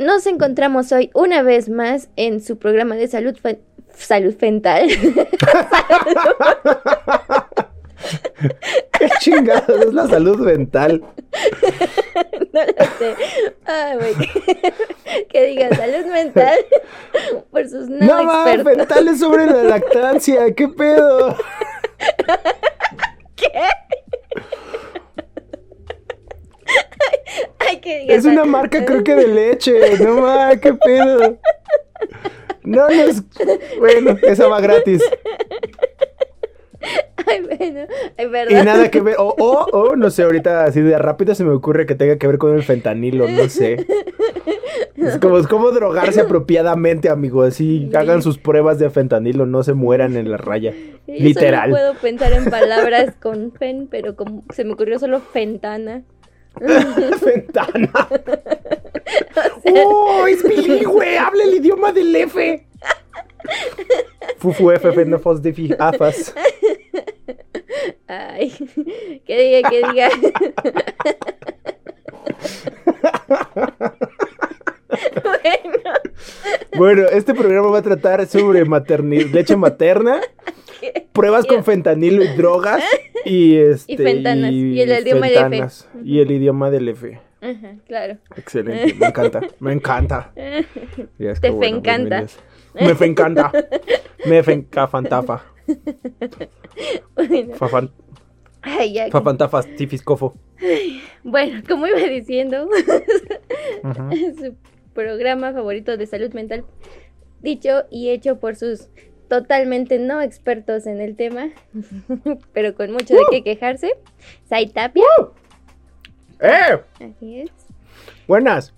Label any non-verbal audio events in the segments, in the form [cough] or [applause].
Nos encontramos hoy una vez más en su programa de salud salud mental. [laughs] ¿Qué chingados es la salud mental? [laughs] no lo sé. Ay, güey. [laughs] que diga salud mental por sus no, No, expertos. mental es sobre la lactancia. ¿Qué pedo? Ay, Es una marca, creo que de leche. No más, qué pedo. No, no es. Bueno, esa va gratis. Ay, bueno. Y verdad. nada que ver. O, o, o, no sé, ahorita así de rápido se me ocurre que tenga que ver con el fentanilo, no sé. Es como, es como drogarse apropiadamente, amigo. Así hagan sus pruebas de fentanilo, no se mueran en la raya. Yo solo Literal. puedo pensar en palabras con fen, pero como se me ocurrió solo fentana. [laughs] Ventana. ¡Oh, es bilingüe! ¡Habla el idioma del F! Fufu F, Fenofos de Afas. Ay, que diga, que diga. [laughs] [laughs] bueno, Bueno, este programa va a tratar sobre leche materna, [laughs] pruebas con fentanilo y drogas y [laughs] este Y fentanas, y el idioma del F. Y el idioma del F. ajá, claro. Excelente, me encanta, me encanta. Te bueno, fencanta. bienvenidos. Me fencanta. Me fencafantafa. Bueno, Fafan, ay, ya. fafantafas, tifiscofo. Bueno, como iba diciendo, su programa favorito de salud mental, dicho y hecho por sus totalmente no expertos en el tema, [laughs] pero con mucho de qué quejarse, Saitapia. ¡Eh! Así es. Buenas.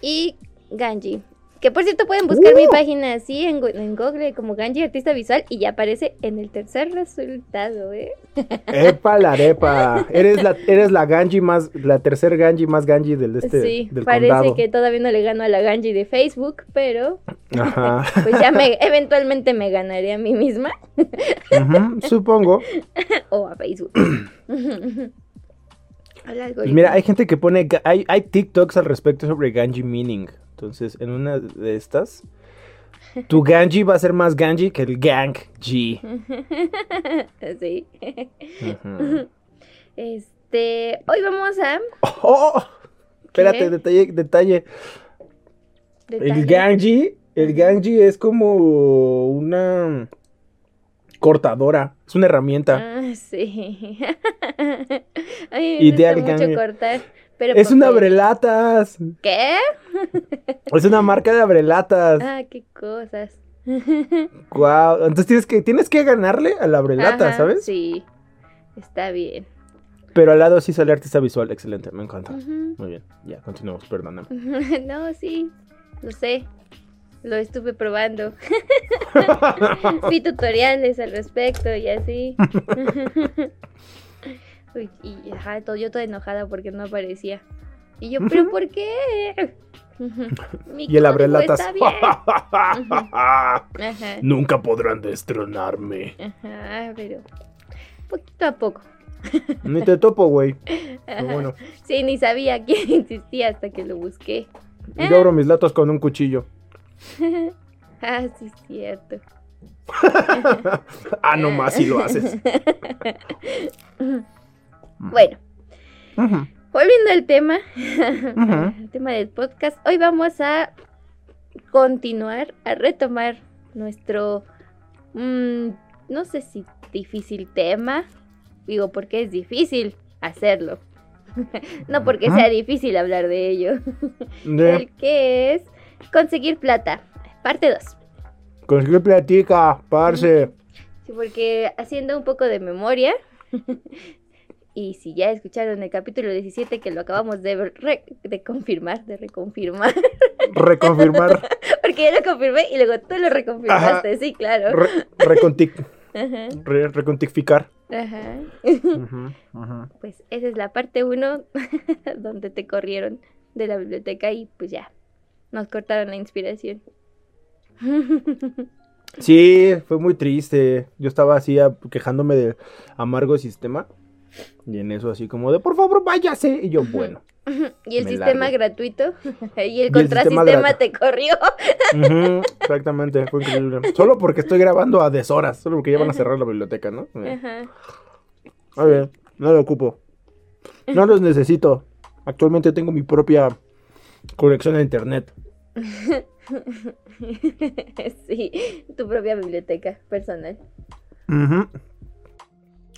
Y Ganji. Que por cierto pueden buscar Uh. mi página así en, en Google como Ganji Artista Visual y ya aparece en el tercer resultado, ¿eh? Epa la arepa. [laughs] Eres la, eres la Ganji más, la tercer Ganji más Ganji del este sí, del parece condado. que todavía no le gano a la Ganji de Facebook, pero Ajá. [laughs] pues ya me, eventualmente me ganaré a mí misma supongo. [laughs] o a Facebook. [clears throat] Pues mira, hay gente que pone, hay, hay TikToks al respecto sobre Ganji meaning. Entonces, en una de estas, tu Ganji va a ser más Ganji que el Gang G. [laughs] sí. Este, hoy vamos a Oh, espérate, ¿Qué? detalle, detalle. El Ganji, el Ganji es como una cortadora, es una herramienta. Ah, sí. [laughs] A mí me Ideal gusta mucho cortar. Pero Es una abrelatas. ¿Qué? [laughs] Es una marca de abrelatas. Ah, qué cosas. Guau. Entonces tienes que, tienes que ganarle a la abrelata, Ajá, ¿sabes? Sí. Está bien. Pero al lado sí sale artista visual, excelente, me encanta. Muy bien, ya, continuamos, perdóname. [laughs] no, sí. Lo sé. Lo estuve probando. [laughs] Vi tutoriales al respecto y así. Uy, y ajá, todo, yo toda enojada porque no aparecía. Y yo, ¿pero por qué? [laughs] Mi y el está bien. [laughs] Ajá, Nunca podrán destronarme. ajá, pero poquito a poco. [laughs] Ni te topo, güey. Bueno, Sí, ni sabía quién existía hasta que lo busqué. yo abro mis latas con un cuchillo. ah, sí, es cierto. ah, no más si lo haces. Bueno, volviendo al tema, [laughs] el tema del podcast, hoy vamos a continuar, a retomar nuestro, mm, no sé si difícil tema, digo porque es difícil hacerlo, [laughs] no porque sea difícil hablar de ello, [laughs] el que es conseguir plata, parte 2. Conseguir platica, parce. Sí, porque haciendo un poco de memoria, Y si ya escucharon el capítulo 17 que lo acabamos de, re- de confirmar, de reconfirmar, Reconfirmar. [laughs] porque ya lo confirmé y luego tú lo reconfirmaste, sí, claro. Re- recontic- [laughs] Ajá, re- recontificar. ajá. Pues esa es la parte 1 [laughs] donde te corrieron de la biblioteca y pues ya, nos cortaron la inspiración. Sí, fue muy triste. Yo estaba así a- quejándome del amargo sistema. Y en eso así como de, por favor, váyase. Y yo, bueno. [laughs] [laughs] y el sistema largo. gratuito y el contrasistema te corrió. Exactamente, fue increíble. Solo porque estoy grabando a deshoras. Solo porque ya van a cerrar la biblioteca, ¿no? Eh, Ajá. A ver, no lo ocupo. No los necesito. Actualmente tengo mi propia conexión a internet. [laughs] sí, tu propia biblioteca personal. Ujú.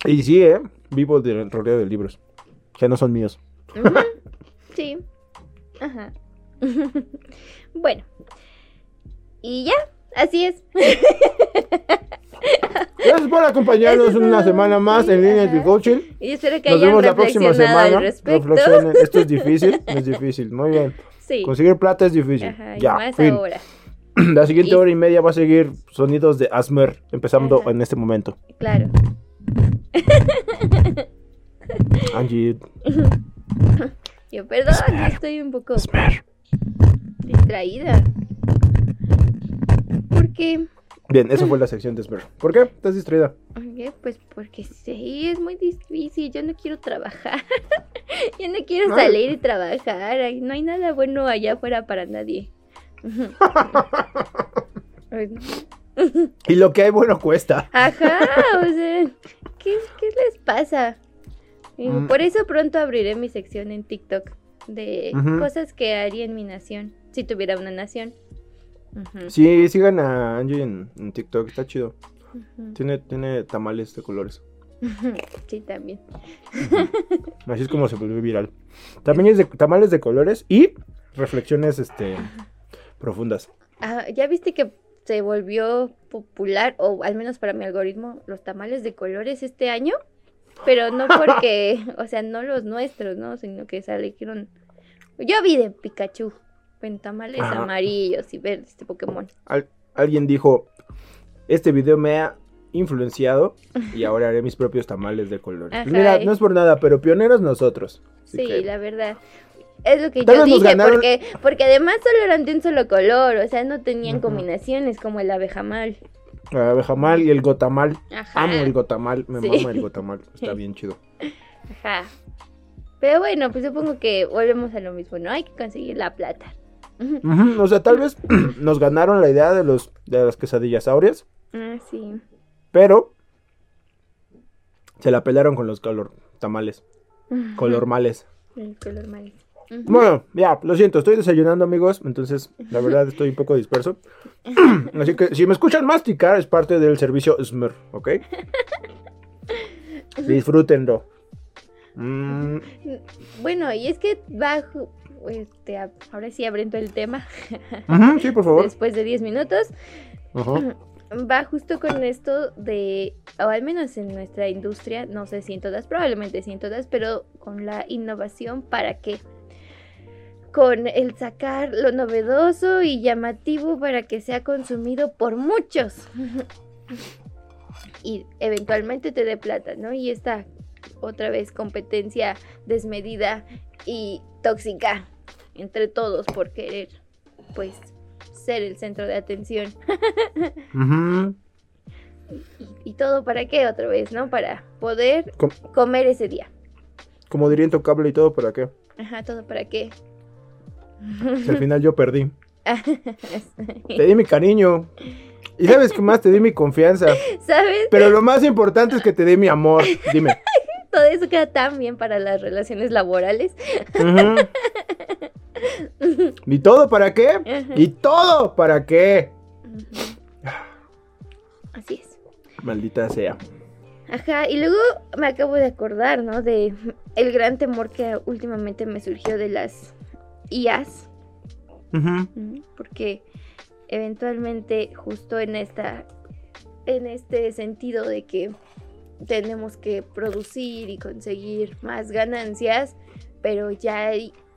Y sí, ¿eh? Vivo del rodeo de libros. Que no son míos. [laughs] Sí. Ajá. [laughs] bueno. Y ya, así es. [laughs] Gracias por acompañarnos Eso una semana más en línea de coaching. Y espero que Nos hayan vemos la próxima semana. Esto es difícil, es difícil. Muy bien. Sí. Conseguir plata es difícil. Ajá, ya, más fin. ahora. [clears throat] La siguiente Y- hora y media va a seguir sonidos de Asmer, empezando Ajá. en este momento. Claro. Angie, [laughs] Yo, perdón, yo estoy un poco Asmer. distraída. Porque, Bien, eso fue la sección de Asmer. ¿Por qué? ¿Estás distraída? oye, pues porque sí, es muy difícil. Yo no quiero trabajar. [laughs] yo no quiero salir y trabajar. No hay nada bueno allá afuera para nadie. [laughs] [laughs] Y lo que hay bueno cuesta. Ajá, o [laughs] sea, ¿qué, qué les pasa? Y Mm. Por eso pronto abriré mi sección en TikTok de cosas que haría en mi nación, si tuviera una nación. Sí, sigan a Angie en, en TikTok, está chido. Tiene, tiene tamales de colores. Sí, también. Así es como se volvió viral. [laughs] También es de tamales de colores y reflexiones este profundas. Ah, ¿Ya viste que se volvió popular, o al menos para mi algoritmo, los tamales de colores este año? Pero no [laughs] porque, o sea, no los nuestros, ¿no? Sino que salieron... Yo vi de Pikachu, en tamales Ajá. amarillos y verdes de Pokémon. Al- alguien dijo, este video me ha influenciado y ahora haré mis propios tamales de colores. [laughs] Pues Ajá, mira, y- no es por nada, pero pioneros nosotros. Sí, que- la verdad. Es lo que Tal yo dije, ganaron- porque, porque además solo eran de un solo color, o sea, no tenían combinaciones como el abejamal. La abejamal y el gotamal. Ajá. Amo el gotamal, me Sí. mama el gotamal. Está [laughs] bien chido. Ajá. Pero bueno, pues supongo que volvemos a lo mismo, ¿no? Hay que conseguir la plata. [laughs] Ujú, O sea, tal vez [clears throat] nos ganaron la idea de los de las quesadillas áureas, Ah, sí. pero se la pelaron con los color tamales, color males. El color Bueno, ya, lo siento, estoy desayunando, amigos, entonces la verdad estoy un poco disperso. [clears throat] Así que si me escuchan masticar es parte del servicio Smur, ¿ok? Disfrútenlo. Mm, Bueno, y es que bajo, este, ahora sí abriendo el tema, sí, por favor. después de 10 minutos, [clears throat] va justo con esto de, o al menos en nuestra industria, no sé si en todas, probablemente sí en todas, pero con la innovación para qué? Con el sacar lo novedoso y llamativo para que sea consumido por muchos. [laughs] y eventualmente te dé plata, ¿no? Y esta otra vez competencia desmedida y tóxica entre todos por querer, pues, ser el centro de atención. [laughs] ¿Y todo para qué otra vez, no? Para poder Com- comer ese día. Como diría Intocable y todo, ¿para qué? Ajá, todo para qué. Si al final yo perdí. [laughs] Te di mi cariño. Y sabes qué más, te di mi confianza. ¿Sabes? Pero lo más importante es que te di mi amor. Dime. [laughs] Todo eso queda tan bien para las relaciones laborales. ¿Y todo para qué? ¿Y todo para qué? Así es. Maldita sea. Ajá, y luego me acabo de acordar, ¿no? De el gran temor que últimamente me surgió de las IAs. ¿no? Porque eventualmente justo en esta en este sentido de que tenemos que producir y conseguir más ganancias, pero ya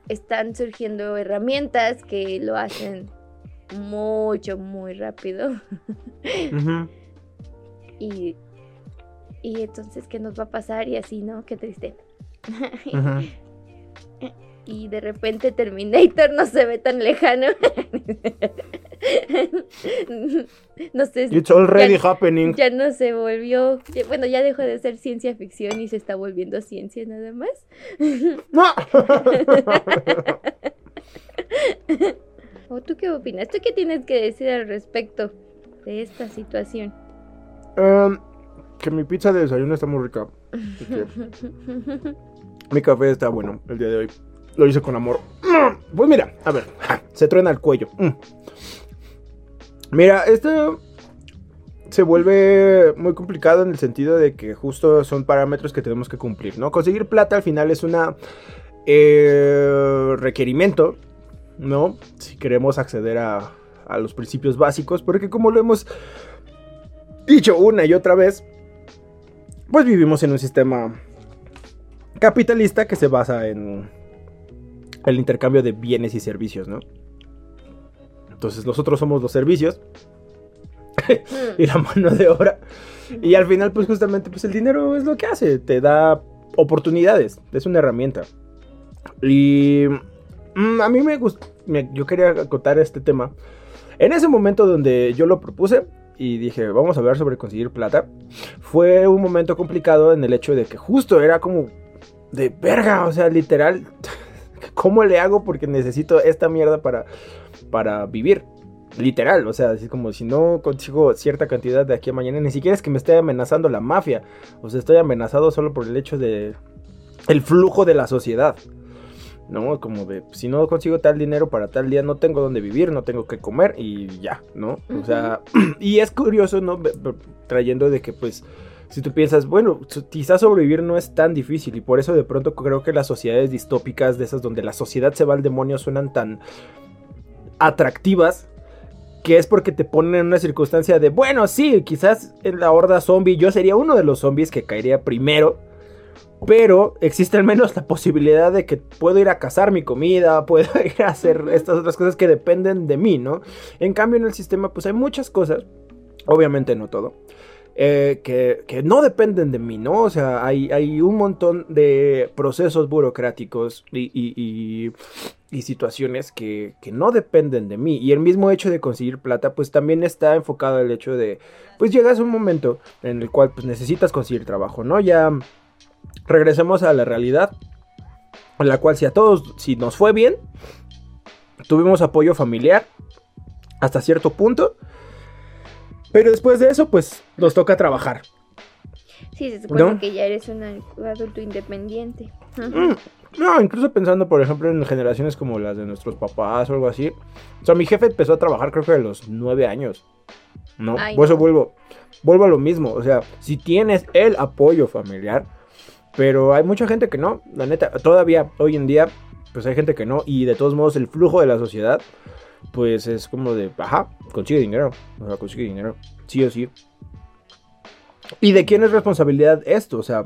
están surgiendo herramientas que lo hacen mucho, muy rápido. [laughs] Y, y entonces, ¿qué nos va a pasar? Y así, ¿no? Qué triste. [laughs] Ujú. Y de repente Terminator no se ve tan lejano. [laughs] no sé, It's already ya, happening. ya no se volvió, bueno, ya dejó de ser ciencia ficción y se está volviendo ciencia nada más. No. [laughs] ¿O tú qué opinas? ¿Tú qué tienes que decir al respecto de esta situación? Em, que mi pizza de desayuno está muy rica. [laughs] mi café está bueno el día de hoy. Lo hice con amor. Mm, Pues mira, a ver, se truena el cuello. Mm. Mira, esto se vuelve muy complicado en el sentido de que justo son parámetros que tenemos que cumplir, ¿no? Conseguir plata al final es una eh, requerimiento, ¿no? Si queremos acceder a, a los principios básicos, porque como lo hemos dicho una y otra vez, pues vivimos en un sistema capitalista que se basa en el intercambio de bienes y servicios, ¿no? Entonces nosotros somos los servicios [laughs] y la mano de obra. Y al final, pues justamente, pues el dinero es lo que hace, te da oportunidades, es una herramienta. Y mm, a mí me gusta, yo quería acotar este tema. En ese momento donde yo lo propuse y dije, vamos a hablar sobre conseguir plata, fue un momento complicado en el hecho de que justo era como de verga, o sea, literal, ¿cómo le hago? Porque necesito esta mierda para, para vivir. Literal, o sea, así como si no consigo cierta cantidad de aquí a mañana, ni siquiera es que me esté amenazando la mafia, o sea, estoy amenazado solo por el hecho de el flujo de la sociedad. ¿no? Como de, si no consigo tal dinero para tal día, no tengo dónde vivir, no tengo que comer y ya, ¿no? O sea, [clears throat] y es curioso, ¿no? Trayendo de que, pues, si tú piensas, bueno, quizás sobrevivir no es tan difícil y por eso de pronto creo que las sociedades distópicas, de esas donde la sociedad se va al demonio, suenan tan atractivas. Que es porque te ponen en una circunstancia de, bueno, sí, quizás en la horda zombie yo sería uno de los zombies que caería primero. Pero existe al menos la posibilidad de que puedo ir a cazar mi comida, [laughs] puedo ir a hacer estas otras cosas que dependen de mí, ¿no? En cambio en el sistema pues hay muchas cosas, obviamente no todo, eh, que, que no dependen de mí, ¿no? O sea, hay, hay un montón de procesos burocráticos y, y- y- y situaciones que, que no dependen de mí. Y el mismo hecho de conseguir plata pues también está enfocado al hecho de, pues llegas a un momento en el cual pues necesitas conseguir trabajo, ¿no? Ya regresemos a la realidad, en la cual si a todos, si nos fue bien, tuvimos apoyo familiar hasta cierto punto, pero después de eso, pues nos toca trabajar. Sí, se supone ¿No? que ya eres un adulto independiente. Mm, No, incluso pensando, por ejemplo, en generaciones como las de nuestros papás o algo así. O sea, mi jefe empezó a trabajar creo que a los nueve años. ¿No? Ay, Por eso no. vuelvo, vuelvo a lo mismo. O sea, si tienes el apoyo familiar, pero hay mucha gente que no, la neta, todavía hoy en día, pues hay gente que no. Y de todos modos, el flujo de la sociedad, pues es como de, ajá, consigue dinero. O sea, consigue dinero. Sí o sí. ¿Y de quién es responsabilidad esto? O sea,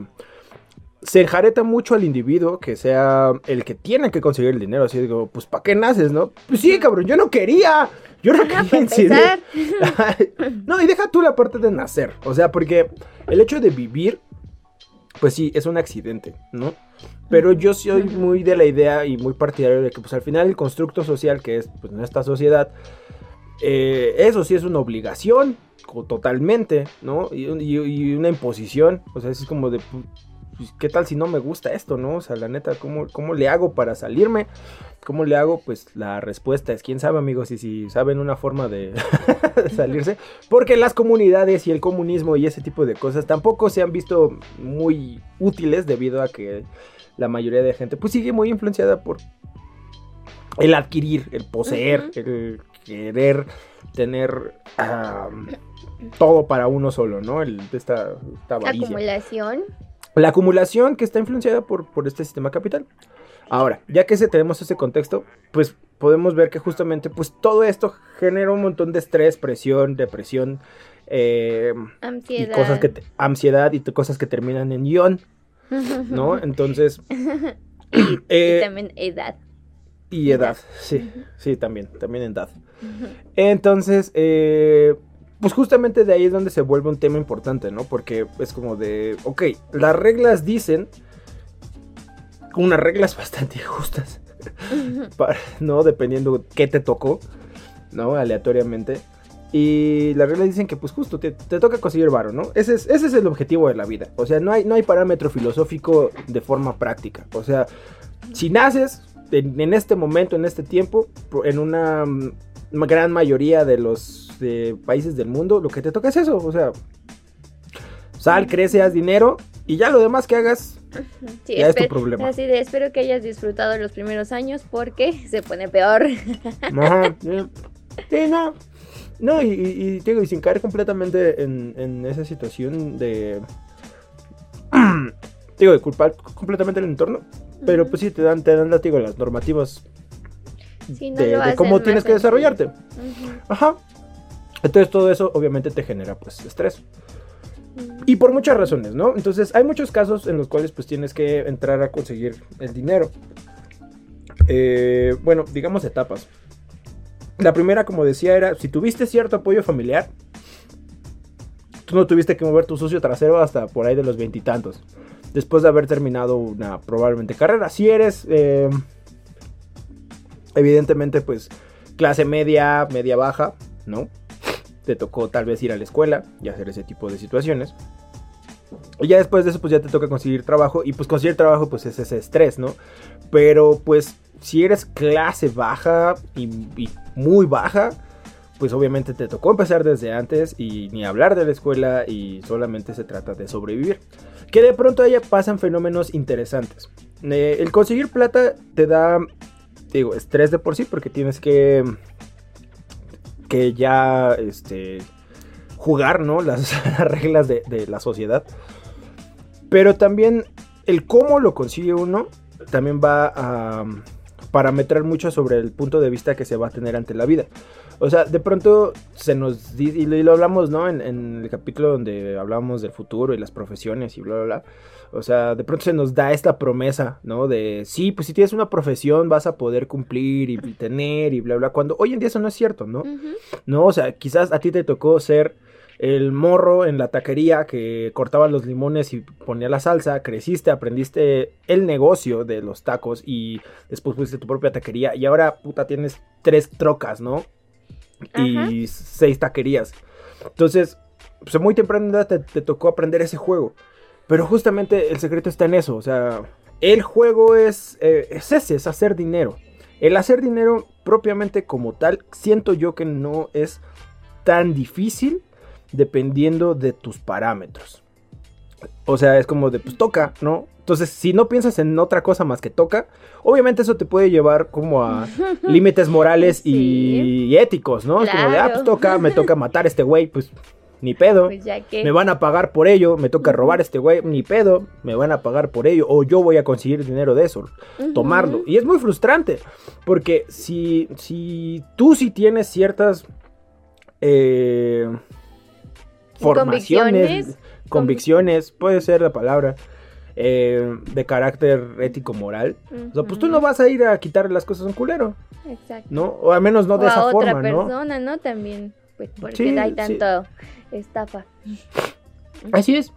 se enjareta mucho al individuo que sea el que tiene que conseguir el dinero. Así digo, pues ¿para qué naces, no? Pues sí, cabrón, yo no quería. Yo no quería incidir. [laughs] no, y deja tú la parte de nacer. O sea, porque el hecho de vivir, pues sí, es un accidente, ¿no? Pero yo soy muy de la idea y muy partidario de que, pues al final, el constructo social que es pues, nuestra sociedad, eh, eso sí es una obligación, totalmente, ¿no? Y, y- y una imposición. O sea, es como de, pues, ¿qué tal si no me gusta esto, no? O sea, la neta, ¿cómo, cómo le hago para salirme? ¿Cómo le hago? Pues la respuesta es, quién sabe, amigos, y si saben una forma de de [laughs] salirse. Porque las comunidades y el comunismo y ese tipo de cosas tampoco se han visto muy útiles debido a que la mayoría de gente pues sigue muy influenciada por el adquirir, el poseer, el querer tener ah, todo para uno solo, ¿no? El, esta, esta avaricia. Acumulación. La acumulación que está influenciada por, por este sistema capital. Ahora, ya que tenemos ese contexto, pues podemos ver que justamente pues todo esto genera un montón de estrés, presión, depresión, eh, y Ansiedad. cosas que te- ansiedad y cosas que terminan en ion, ¿no? [laughs] Entonces, [clears throat] y eh, también edad. y edad, sí, sí, también, también en edad. Entonces, eh, pues justamente de ahí es donde se vuelve un tema importante, ¿no? Porque es como de, ok, las reglas dicen unas reglas [laughs] bastante justas, para- ¿no? Dependiendo qué te tocó, ¿no? Aleatoriamente. Y las reglas dicen que pues justo te, te toca conseguir varo, ¿no? Ese es, ese es el objetivo de la vida. O sea, no hay, no hay parámetro filosófico de forma práctica. O sea, si naces en, en este momento, en este tiempo, en una gran mayoría de los países del mundo, lo que te toca es eso. O sea, sal, crece, haz dinero y ya lo demás que hagas, Sí, ya es tu problema. Así de, espero que hayas disfrutado los primeros años porque [laughs] se pone peor. Ajá, sí, no. No, y, y- y, digo, y sin caer completamente en, en esa situación de. [clears throat] digo, de culpar completamente el entorno. Pero pues sí, te dan, te dan digo, las normativas No de, cómo tienes que desarrollarte. Ajá. Entonces todo eso obviamente te genera pues estrés. Y por muchas razones, ¿no? Entonces hay muchos casos en los cuales pues tienes que entrar a conseguir el dinero. Eh, bueno, digamos etapas. La primera, como decía, era si tuviste cierto apoyo familiar, tú no tuviste que mover tu sucio trasero hasta por ahí de los veintitantos. Después de haber terminado una probablemente carrera. Si eres, eh, evidentemente, pues clase media, media baja, ¿no? Te tocó tal vez ir a la escuela y hacer ese tipo de situaciones. Y ya después de eso, pues ya te toca conseguir trabajo. Y pues conseguir trabajo, pues es ese estrés, ¿no? Pero pues si eres clase baja y, muy baja, pues obviamente te tocó empezar desde antes y ni hablar de la escuela y solamente se trata de sobrevivir. Que de pronto ahí pasan fenómenos interesantes. Eh, el conseguir plata te da, digo, estrés de por sí porque tienes que que ya este jugar, ¿no? Las, [laughs] las reglas de, la sociedad. Pero también el cómo lo consigue uno también va a parametrar mucho sobre el punto de vista que se va a tener ante la vida. O sea, de pronto se nos dice, y lo, hablamos, ¿no? En, en el capítulo donde hablamos del futuro y las profesiones y bla, bla, bla. O sea, de pronto se nos da esta promesa, ¿no? De, sí, pues si tienes una profesión vas a poder cumplir y, tener y bla, bla. Cuando hoy en día eso no es cierto, ¿no? No, o sea, quizás a ti te tocó ser el morro en la taquería que cortaba los limones y ponía la salsa, creciste, aprendiste el negocio de los tacos y después pusiste tu propia taquería y ahora, puta, tienes tres trocas, ¿no? Y seis taquerías. Entonces, pues muy temprana edad te, te tocó aprender ese juego. Pero justamente el secreto está en eso, o sea, el juego es, eh, es ese, es hacer dinero. El hacer dinero propiamente como tal, siento yo que no es tan difícil dependiendo de tus parámetros. O sea, es como de, pues toca, ¿no? Entonces, si no piensas en otra cosa más que toca, obviamente eso te puede llevar como a [laughs] límites morales y, Sí. y éticos, ¿no? Es como de, ah, pues toca, me toca matar a este güey, pues ni pedo. Pues ya que. Me van a pagar por ello, me toca robar a este güey, ni pedo, me van a pagar por ello, o yo voy a conseguir dinero de eso, tomarlo. Y es muy frustrante, porque si, si tú sí tienes ciertas eh, formaciones, Convicciones. convicciones, puede ser la palabra, eh, de carácter ético-moral, o sea, pues tú no vas a ir a quitarle las cosas a un culero, Exacto. ¿no? O al menos no de o esa a otra forma, ¿no? persona, ¿no? También. Pues porque Sí, hay sí. tanto estafa. Así es.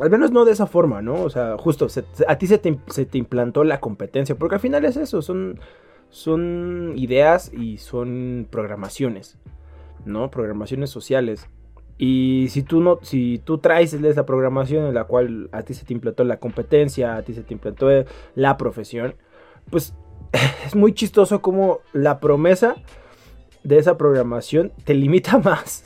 Al menos no de esa forma, ¿no? O sea, justo, se- a ti se te, se te implantó la competencia, porque al final es eso, son, son ideas y son programaciones, ¿no? Programaciones sociales. Y si tú no, si tú traes esa programación en la cual a ti se te implantó la competencia, a ti se te implantó la profesión, pues [laughs] es muy chistoso como la promesa de esa programación te limita [laughs] más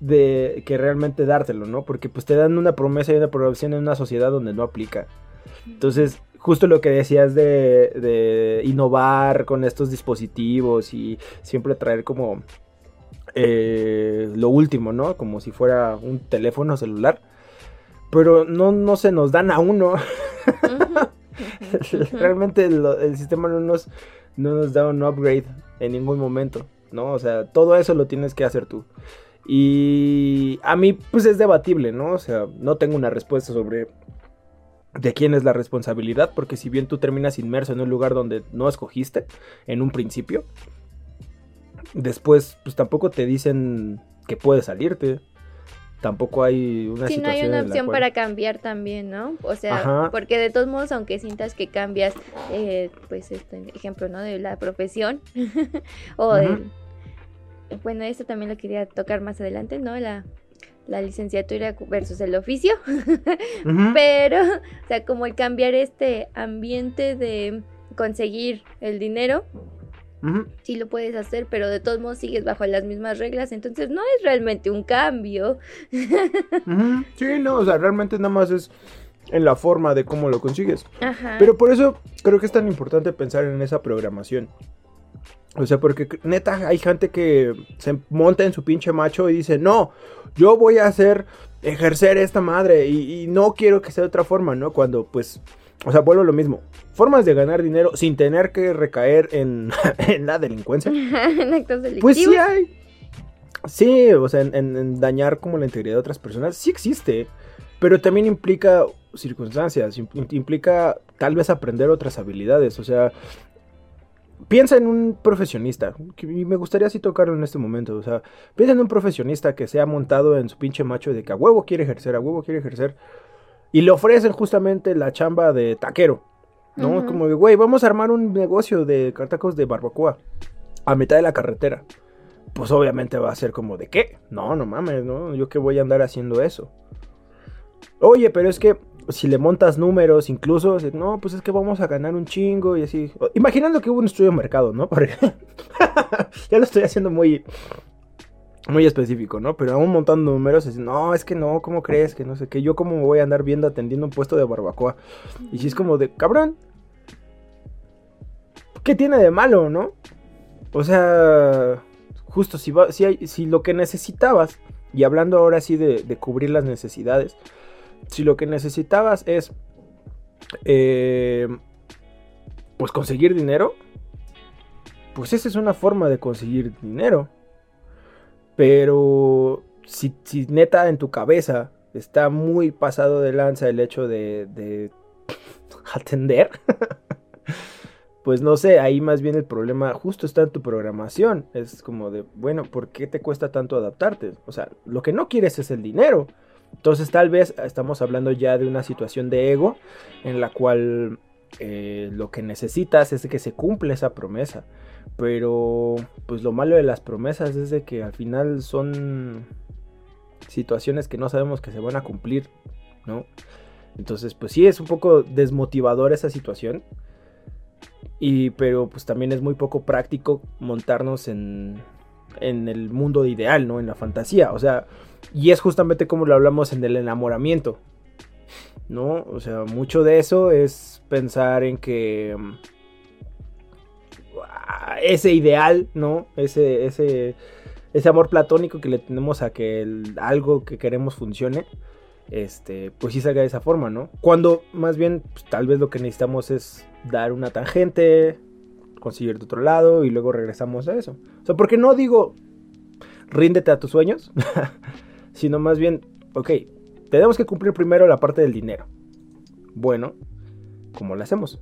de que realmente dártelo, ¿no? Porque pues te dan una promesa y una programación en una sociedad donde no aplica. Entonces, justo lo que decías de, de innovar con estos dispositivos y siempre traer como eh, lo último, ¿no? Como si fuera un teléfono celular. Pero no, no se nos dan a uno. [laughs] Realmente lo- el sistema no nos, no nos da un upgrade en ningún momento, ¿no? O sea, todo eso lo tienes que hacer tú. Y a mí, pues es debatible, ¿no? O sea, no tengo una respuesta sobre de quién es la responsabilidad, porque si bien tú terminas inmerso en un lugar donde no escogiste en un principio, después, pues tampoco te dicen que puedes salirte. Tampoco hay una Sí, no hay situación una opción cual- para cambiar también, ¿no? O sea, Ajá. porque de todos modos, aunque sientas que cambias, eh, pues este ejemplo, ¿no? De la profesión [laughs] o del... Bueno, esto también lo quería tocar más adelante, ¿no? La, la licenciatura versus el oficio. [laughs] Pero, o sea, como el cambiar este ambiente de conseguir el dinero, Sí lo puedes hacer, pero de todos modos sigues bajo las mismas reglas, entonces no es realmente un cambio. [laughs] Sí, no, o sea, realmente nada más es en la forma de cómo lo consigues. Ajá. Pero por eso creo que es tan importante pensar en esa programación. O sea, porque neta hay gente que se monta en su pinche macho y dice, no, yo voy a hacer, ejercer esta madre y, y no quiero que sea de otra forma, ¿no? Cuando pues, o sea, vuelvo a lo mismo. Formas de ganar dinero sin tener que recaer en, [laughs] en la delincuencia. [laughs] en actos delictivos. Pues sí hay. Sí, o sea, en, en- en dañar como la integridad de otras personas, sí existe. Pero también implica circunstancias, im- implica tal vez aprender otras habilidades. O sea, piensa en un profesionista. que- Y me gustaría así tocarlo en este momento. O sea, piensa en un profesionista que se ha montado en su pinche macho de que a huevo quiere ejercer, a huevo quiere ejercer. Y le ofrecen justamente la chamba de taquero. ¿no? Ujú. Como de, güey, vamos a armar un negocio de cartacos de barbacoa a mitad de la carretera. Pues obviamente va a ser como de qué? No, no mames, ¿no? Yo que voy a andar haciendo eso. Oye, pero es que si le montas números, incluso, no, pues es que vamos a ganar un chingo y así. Imaginando que hubo un estudio de mercado, ¿no? [laughs] Porque [laughs] ya lo estoy haciendo muy muy específico, ¿no? Pero aún montando números, así, no, es que no, ¿cómo crees? Que no sé qué, yo cómo me voy a andar viendo atendiendo un puesto de barbacoa. Y si es como de, cabrón, ¿qué tiene de malo, no? O sea, justo si, va, si, hay, si lo que necesitabas, y hablando ahora sí de, de cubrir las necesidades, si lo que necesitabas es, eh, pues conseguir dinero, pues esa es una forma de conseguir dinero. Pero si, si neta en tu cabeza está muy pasado de lanza el hecho de, de [laughs] atender, [laughs] pues no sé, ahí más bien el problema justo está en tu programación. Es como de, bueno, ¿por qué te cuesta tanto adaptarte? O sea, lo que no quieres es el dinero. Entonces tal vez estamos hablando ya de una situación de ego en la cual eh, lo que necesitas es que se cumpla esa promesa. Pero pues lo malo de las promesas es de que al final son situaciones que no sabemos que se van a cumplir, ¿no? Entonces pues sí es un poco desmotivador esa situación. Y pero pues también es muy poco práctico montarnos en, en el mundo ideal, ¿no? En la fantasía. O sea, y es justamente como lo hablamos en el enamoramiento. ¿No? O sea, mucho de eso es pensar en que mm, ah, ese ideal, ¿no? Ese, ese, ese amor platónico que le tenemos a que algo que queremos funcione, este, pues sí salga de esa forma, ¿no? Cuando más bien, pues, tal vez lo que necesitamos es dar una tangente, conseguir de otro lado y luego regresamos a eso. O sea, porque no digo ríndete a tus sueños, [laughs] sino más bien, ok, tenemos que cumplir primero la parte del dinero. Bueno, ¿cómo lo hacemos?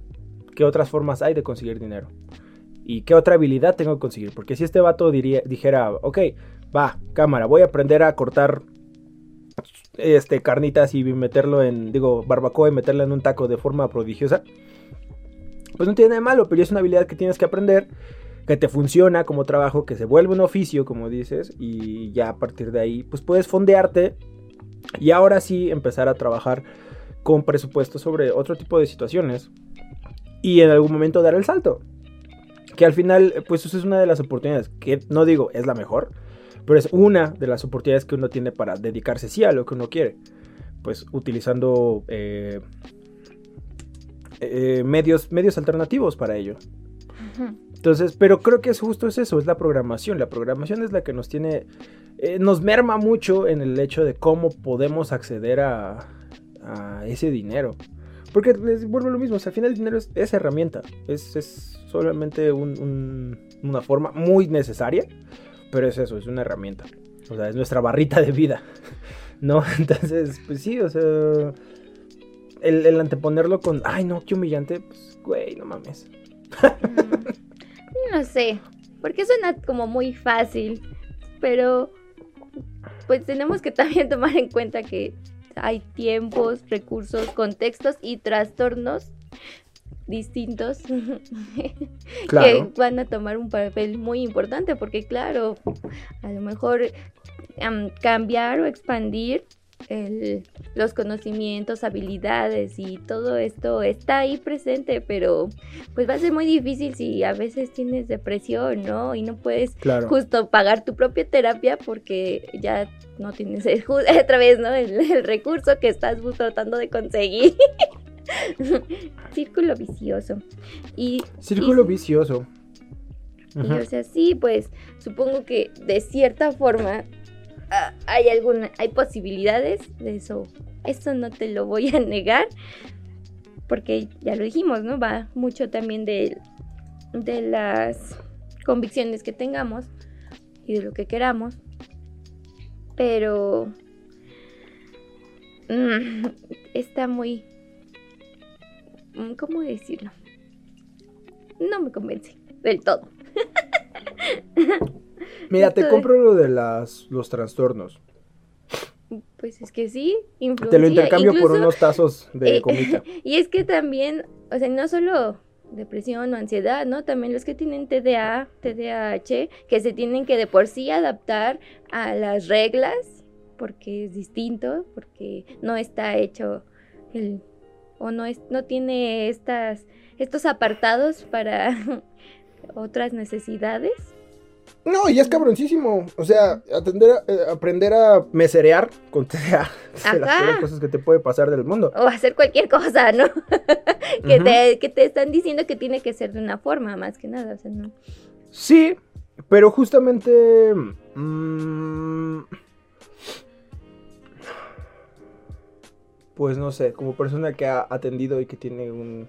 ¿Qué otras formas hay de conseguir dinero? ¿Y qué otra habilidad tengo que conseguir? Porque si este vato diría, dijera, ok, va, cámara, voy a aprender a cortar este, carnitas y meterlo en, digo, barbacoa y meterla en un taco de forma prodigiosa, pues no tiene nada de malo, pero es una habilidad que tienes que aprender, que te funciona como trabajo, que se vuelve un oficio, como dices, y ya a partir de ahí, pues puedes fondearte y ahora sí empezar a trabajar con presupuesto sobre otro tipo de situaciones y en algún momento dar el salto. Que al final, pues eso es una de las oportunidades, que no digo es la mejor, pero es una de las oportunidades que uno tiene para dedicarse sí a lo que uno quiere. Pues utilizando eh, eh, medios, medios alternativos para ello. Entonces, pero creo que es justo es eso, es la programación. La programación es la que nos tiene, eh, nos merma mucho en el hecho de cómo podemos acceder a, ese dinero. Porque les vuelvo lo mismo, o sea, al final el dinero es, herramienta, es, es solamente un- un- una forma muy necesaria, pero es eso, es una herramienta. O sea, es nuestra barrita de vida, [laughs] ¿no? [laughs] Entonces, pues sí, o sea, el, el anteponerlo con, ay, no, qué humillante, pues, güey, no mames. [laughs] Mm, No sé, porque suena como muy fácil, pero pues tenemos que también tomar en cuenta que hay tiempos, recursos, contextos y trastornos distintos [laughs] Claro. que van a tomar un papel muy importante porque claro, a lo mejor am, cambiar o expandir el- los conocimientos, habilidades y todo esto está ahí presente, pero pues va a ser muy difícil si a veces tienes depresión, ¿no? Y no puedes Claro. justo pagar tu propia terapia porque ya no tienes el, [laughs] otra vez, ¿no? El, el recurso que estás tratando de conseguir. [laughs] Círculo vicioso. Y, Círculo y- vicioso. y, o sea, sí, pues supongo que de cierta forma hay alguna, hay posibilidades de eso. Eso no te lo voy a negar. Porque ya lo dijimos, ¿no? Va mucho también de, de las convicciones que tengamos y de lo que queramos. Pero mm, está muy... mm, ¿Cómo decirlo? No me convence del todo. [laughs] Mira, te compro lo de las, los trastornos. Pues es que sí, Te lo influencia. intercambio por unos tazos de eh, comida. [laughs] y es que también, o sea, no solo depresión o ansiedad, ¿no? También los que tienen TDA, TDAH, que se tienen que de por sí adaptar a las reglas, porque es distinto, porque no está hecho el o no es no tiene estas estos apartados para [laughs] otras necesidades. No, y es cabroncísimo. O sea, atender a- eh, aprender a meserear con TDA es de las peores cosas que te puede pasar del mundo. o hacer cualquier cosa, ¿no? [laughs] que, Ujú. te, que te están diciendo que tiene que ser de una forma, más que nada, o sea, no. Sí, pero justamente... mm, pues no sé, como persona que ha atendido y que tiene un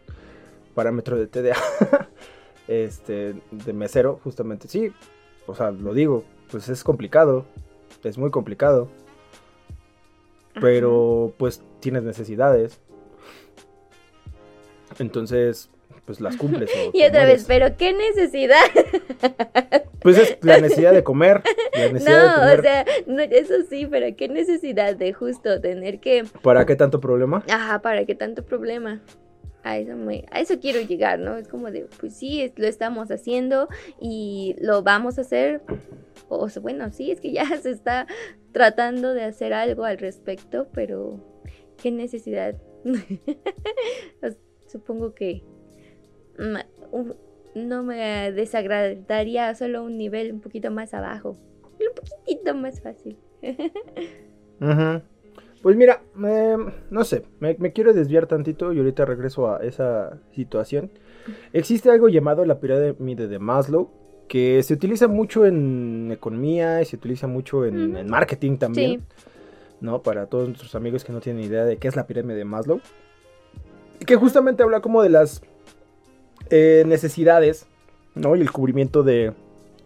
parámetro de TDA, [laughs] este, de mesero, justamente, sí, o sea, lo digo, pues es complicado, es muy complicado, pero pues tienes necesidades. Entonces, pues las cumples. [laughs] Y otra vez, pero qué necesidad. [laughs] Pues es la necesidad de comer, la [laughs] necesidad de No, o sea, no, eso sí, pero qué necesidad de justo tener que, ¿Para qué tanto problema? ajá, para qué tanto problema. A eso, me, a eso quiero llegar, ¿no? Es como de, pues sí, es- lo estamos haciendo y lo vamos a hacer. O bueno, sí, es que ya [laughs] se está tratando de hacer algo al respecto, pero qué necesidad. [laughs] Supongo que no me desagradaría solo un nivel un poquito más abajo. Un poquitito más fácil. [laughs] Ujú. Pues mira, eh, no sé, me, me quiero desviar tantito y ahorita regreso a esa situación. Existe algo llamado la pirámide de Maslow, que se utiliza mucho en economía y se utiliza mucho en, marketing también, Sí. ¿no? Para todos nuestros amigos que no tienen idea de qué es la pirámide de Maslow. Que justamente habla como de las eh, necesidades, ¿no? Y el cubrimiento de,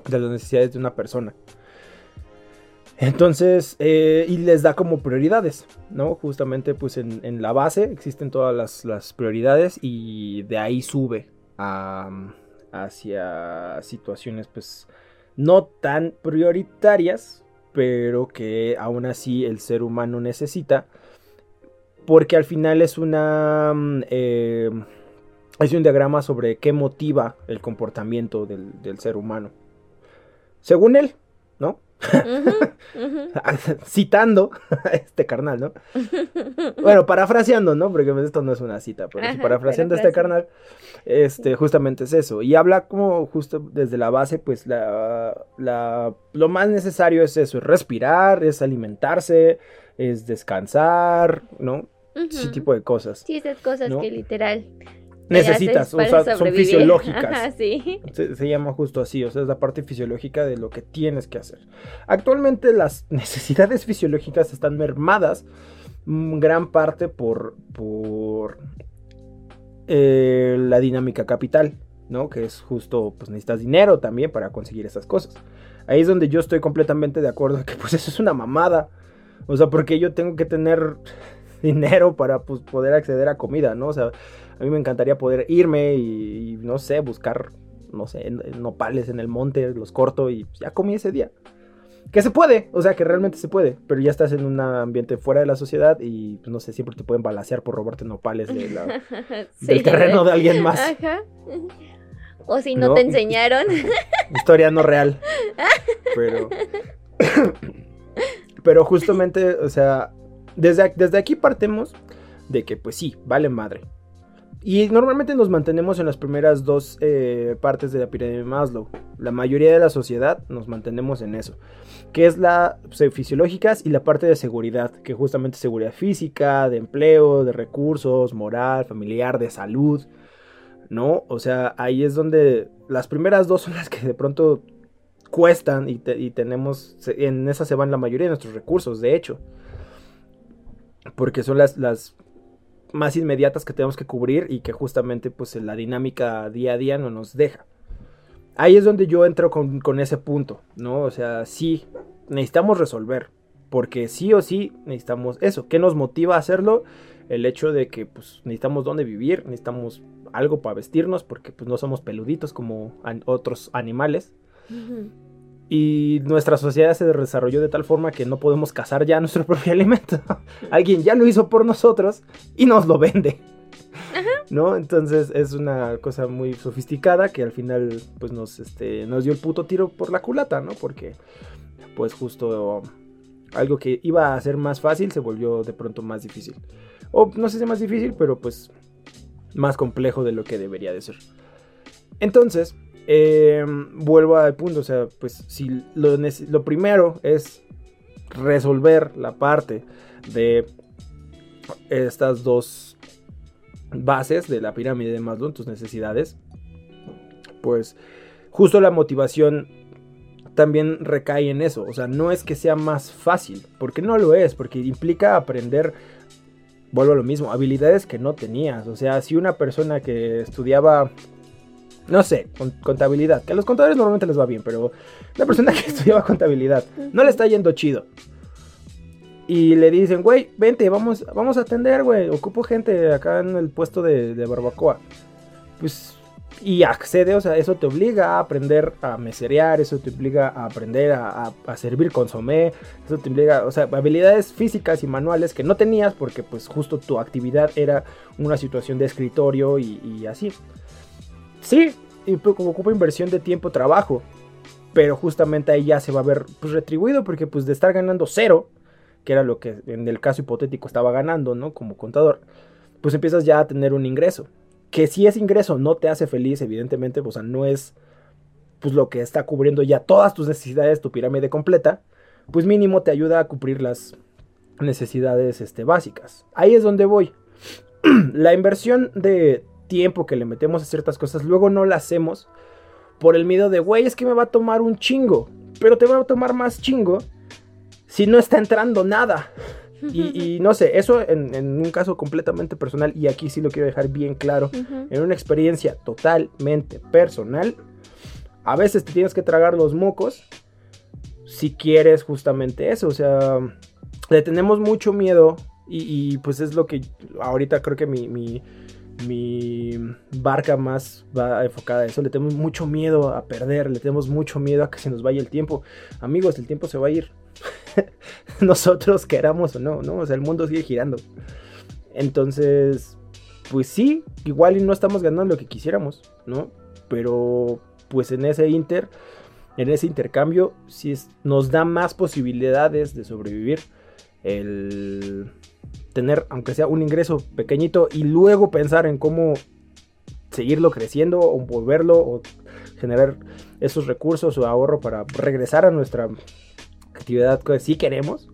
de las necesidades de una persona. Entonces, eh, y les da como prioridades, ¿no? Justamente pues en, la base existen todas las, prioridades y de ahí sube a, hacia situaciones pues no tan prioritarias, pero que aún así el ser humano necesita, porque al final es una... eh, es un diagrama sobre qué motiva el comportamiento del ser humano. Según él, ujú. [laughs] citando a este carnal, ¿no? Bueno, parafraseando, ¿no? Porque pues, esto no es una cita, pero Ajá, parafraseando a este carnal, este, justamente es eso. Y habla como justo desde la base, pues la, la- lo más necesario es eso, es respirar, es alimentarse, es descansar, ¿no? Ese tipo de cosas. Sí, esas cosas ¿no? que literal Necesitas, o sea, son fisiológicas. Ajá, sí. Se, se llama justo así, o sea, es la parte fisiológica de lo que tienes que hacer. Actualmente las [laughs] necesidades fisiológicas están mermadas mm, gran parte por, por eh, la dinámica capital, ¿no? Que es justo, pues necesitas dinero también para conseguir esas cosas. Ahí es donde yo estoy completamente de acuerdo que pues eso es una mamada. O sea, porque yo tengo que tener [laughs] dinero para pues, poder acceder a comida, ¿no? O sea, a mí me encantaría poder irme y, y, no sé, buscar, no sé, nopales en el monte, los corto y ya comí ese día. Que se puede, o sea, que realmente se puede, pero ya estás en un ambiente fuera de la sociedad y pues, no sé, siempre te pueden balasear por robarte nopales de la, [laughs] sí. del terreno de alguien más. Ajá. O si no, no te enseñaron. [laughs] Historia no real. Pero. [laughs] pero justamente, o sea, desde, desde aquí partemos de que, pues sí, vale madre. Y normalmente nos mantenemos en las primeras dos eh, partes de la pirámide de Maslow. La mayoría de la sociedad nos mantenemos en eso. Que es la pues, fisiológicas y la parte de seguridad. Que justamente seguridad física, de empleo, de recursos, moral, familiar, de salud. ¿No? O sea, ahí es donde las primeras dos son las que de pronto cuestan y, te, y tenemos... En esas se van la mayoría de nuestros recursos, de hecho. Porque son las más inmediatas que tenemos que cubrir y que justamente pues la dinámica día a día no nos deja. Ahí es donde yo entro con, ese punto, ¿no? O sea, sí, necesitamos resolver, porque sí o sí necesitamos eso. ¿Qué nos motiva a hacerlo? El hecho de que pues necesitamos dónde vivir, necesitamos algo para vestirnos, porque pues no somos peluditos como otros animales. Y nuestra sociedad se desarrolló de tal forma que no podemos cazar ya nuestro [laughs] propio alimento. Alguien ya lo hizo por nosotros y nos lo vende. ¿No? Entonces es una cosa muy sofisticada que al final pues nos, este, nos dio el puto tiro por la culata, ¿no? Porque pues justo algo que iba a ser más fácil se volvió de pronto más difícil. O no sé si más difícil, pero pues más complejo de lo que debería de ser. Entonces, eh, vuelvo al punto, o sea, pues si lo, lo, primero es resolver la parte de estas dos bases de la pirámide de Maslow, tus necesidades, pues justo la motivación también recae en eso, o sea, no es que sea más fácil, porque no lo es, porque implica aprender vuelvo a lo mismo, habilidades que no tenías. O sea, si una persona que estudiaba no sé, contabilidad, que a los contadores normalmente les va bien, pero la persona [laughs] que estudiaba contabilidad no le está yendo chido. Y le dicen, güey, vente, vamos, vamos a atender, güey, ocupo gente acá en el puesto de, barbacoa. Pues, y accede, o sea, eso te obliga a aprender a meserear, eso te obliga a aprender a, servir consomé, eso te obliga, o sea, habilidades físicas y manuales que no tenías porque pues justo tu actividad era una situación de escritorio y, y así. Sí, y pues, como ocupa inversión de tiempo, trabajo. Pero justamente ahí ya se va a ver pues, retribuido porque pues de estar ganando cero, que era lo que en el caso hipotético estaba ganando, ¿no? Como contador, pues empiezas ya a tener un ingreso. Que si ese ingreso no te hace feliz, evidentemente, pues, o sea, no es pues lo que está cubriendo ya todas tus necesidades, tu pirámide completa, pues mínimo te ayuda a cubrir las necesidades este, básicas. Ahí es donde voy. [clears throat] la inversión de tiempo que le metemos a ciertas cosas, luego no las hacemos por el miedo de, güey, es que me va a tomar un chingo, pero te va a tomar más chingo si no está entrando nada. Y, [laughs] no sé, eso en, un caso completamente personal, y aquí sí lo quiero dejar bien claro, en una experiencia totalmente personal, a veces te tienes que tragar los mocos si quieres justamente eso, o sea, le tenemos mucho miedo y, pues es lo que ahorita creo que mi mi barca más va enfocada a eso. Le tenemos mucho miedo a perder, le tenemos mucho miedo a que se nos vaya el tiempo. Amigos, el tiempo se va a ir. [laughs] Nosotros queramos o no, ¿no? O sea, el mundo sigue girando. Entonces, pues sí, igual y no estamos ganando lo que quisiéramos, ¿no? Pero pues en ese inter, en ese intercambio, sí nos da más posibilidades de sobrevivir. El tener, aunque sea un ingreso pequeñito, y luego pensar en cómo seguirlo creciendo o volverlo o generar esos recursos o ahorro para regresar a nuestra actividad que sí queremos,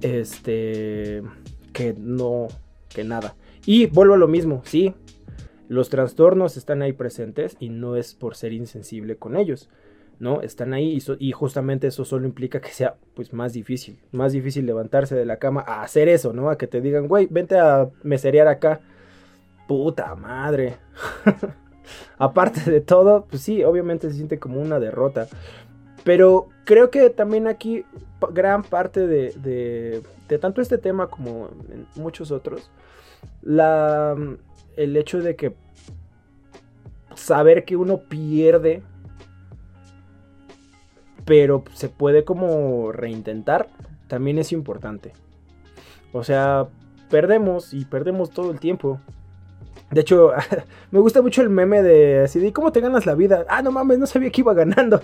este, que no, que nada. Y vuelvo a lo mismo, sí, los trastornos están ahí presentes y no es por ser insensible con ellos. ¿No? Están ahí y, justamente eso solo implica que sea pues más difícil, más difícil levantarse de la cama a hacer eso, ¿no? A que te digan, güey, vente a meserear acá Puta madre. [laughs] Aparte de todo, pues sí, obviamente se siente como una derrota. Pero creo que también aquí gran parte de, de- de tanto este tema como en muchos otros, la, el hecho de que saber que uno pierde, pero se puede como reintentar, también es importante. O sea, perdemos y perdemos todo el tiempo. De hecho, [laughs] me gusta mucho el meme de así de ¿cómo te ganas la vida? Ah, no mames, no sabía que iba ganando.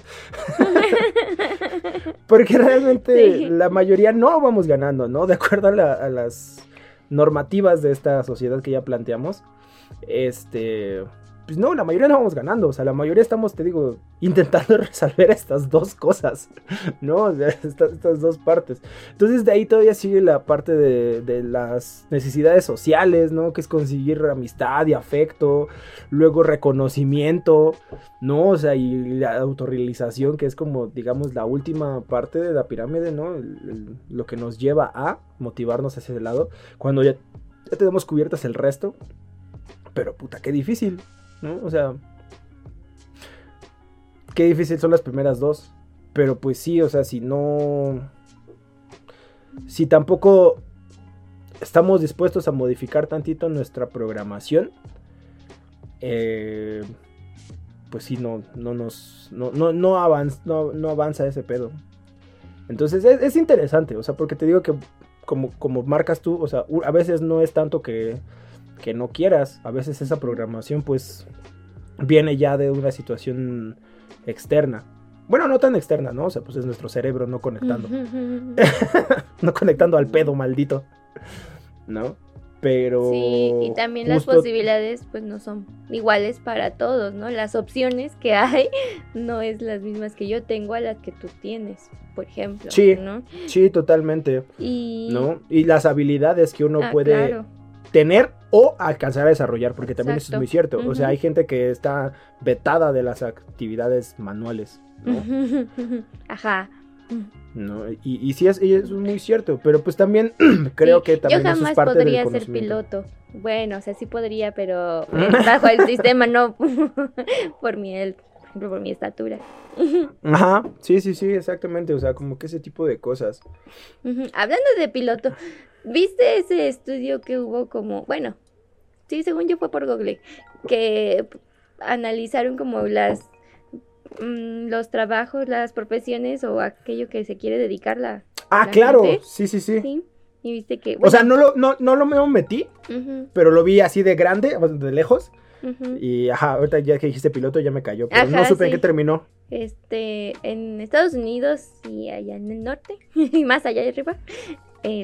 [laughs] Porque realmente Sí. la mayoría no vamos ganando, ¿no? De acuerdo a, la- a las normativas de esta sociedad que ya planteamos. Este. Pues no, la mayoría no vamos ganando. O sea, la mayoría estamos, te digo, [laughs] intentando [laughs] resolver estas dos cosas, [laughs] ¿no? Estas, dos partes. Entonces de ahí todavía sigue la parte de, las necesidades sociales, ¿no? Que es conseguir amistad y afecto, luego reconocimiento, ¿no? O sea, y la autorrealización, que es como, digamos, la última parte de la pirámide, ¿no? Lo que nos lleva a motivarnos hacia ese lado, cuando ya, ya tenemos cubiertas el resto. Pero puta, qué difícil, ¿no? O sea, qué difícil son las primeras dos. Pero pues sí, o sea, si no... Si tampoco estamos dispuestos a modificar tantito nuestra programación, eh, pues sí, no, no nos... No, no, no, avanza, no, no avanza ese pedo. Entonces es, es interesante, o sea, porque te digo que como, como marcas tú, o sea, a veces no es tanto que, que no quieras, a veces esa programación pues viene ya de una situación externa. Bueno, no tan externa, ¿no? O sea, pues es nuestro cerebro no conectando. [laughs] no conectando al pedo maldito. ¿No? Pero. Sí, y también las posibilidades pues no son iguales para todos, ¿no? Las opciones que hay [laughs] no es las mismas que yo tengo a las que tú tienes, por ejemplo, Sí. ¿no? Sí, totalmente. Y ¿No? Y las habilidades que uno Ah, puede claro. Tener o alcanzar a desarrollar, porque también eso es Exacto. muy cierto. O sea, hay gente que está vetada de las actividades manuales. ¿no? [laughs] Ajá. ¿no? Y, y sí es, y es muy cierto, pero pues también [clears throat] creo Sí, que también yo eso es jamás parte del podría ser conocimiento. piloto. Bueno, o sea, sí podría, pero [laughs] bajo el sistema no [laughs] por mi el- por mi estatura. Ajá, sí, sí, sí, exactamente, o sea, como que ese tipo de cosas. Hablando de piloto, ¿viste ese estudio que hubo como, bueno, sí, según yo fue por Google, que analizaron como las mm, los trabajos, las profesiones o aquello que se quiere dedicar la, Ah, ¿La claro, gente? sí, sí, sí. ¿sí? Y viste que, O sea, no lo, no, no lo me metí, pero lo vi así de grande, de lejos. Y ajá, ahorita ya que dijiste piloto ya me cayó, pero no supe en qué terminó. este, en Estados Unidos y allá en el norte, [laughs] y más allá de arriba.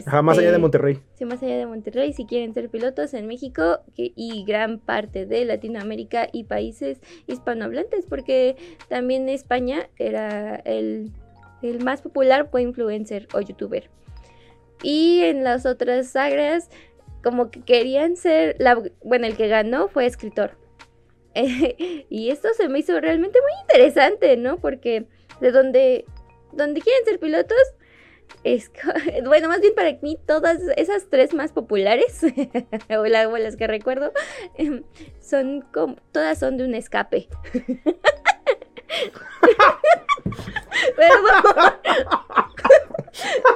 Ajá, más allá de este, Monterrey. Sí, más allá de Monterrey, si quieren ser pilotos en México que- y gran parte de Latinoamérica y países hispanohablantes, porque también España era el, el más popular fue influencer o youtuber. Y en las otras áreas, como que querían ser, la, bueno, el que ganó fue escritor. [laughs] y esto se me hizo realmente muy interesante, ¿no? Porque de donde, donde quieren ser pilotos, es, [laughs] bueno, más bien para mí todas esas tres más populares, [laughs] o, la- o las que recuerdo, em, son como, todas son de un escape. [laughs] Perdón.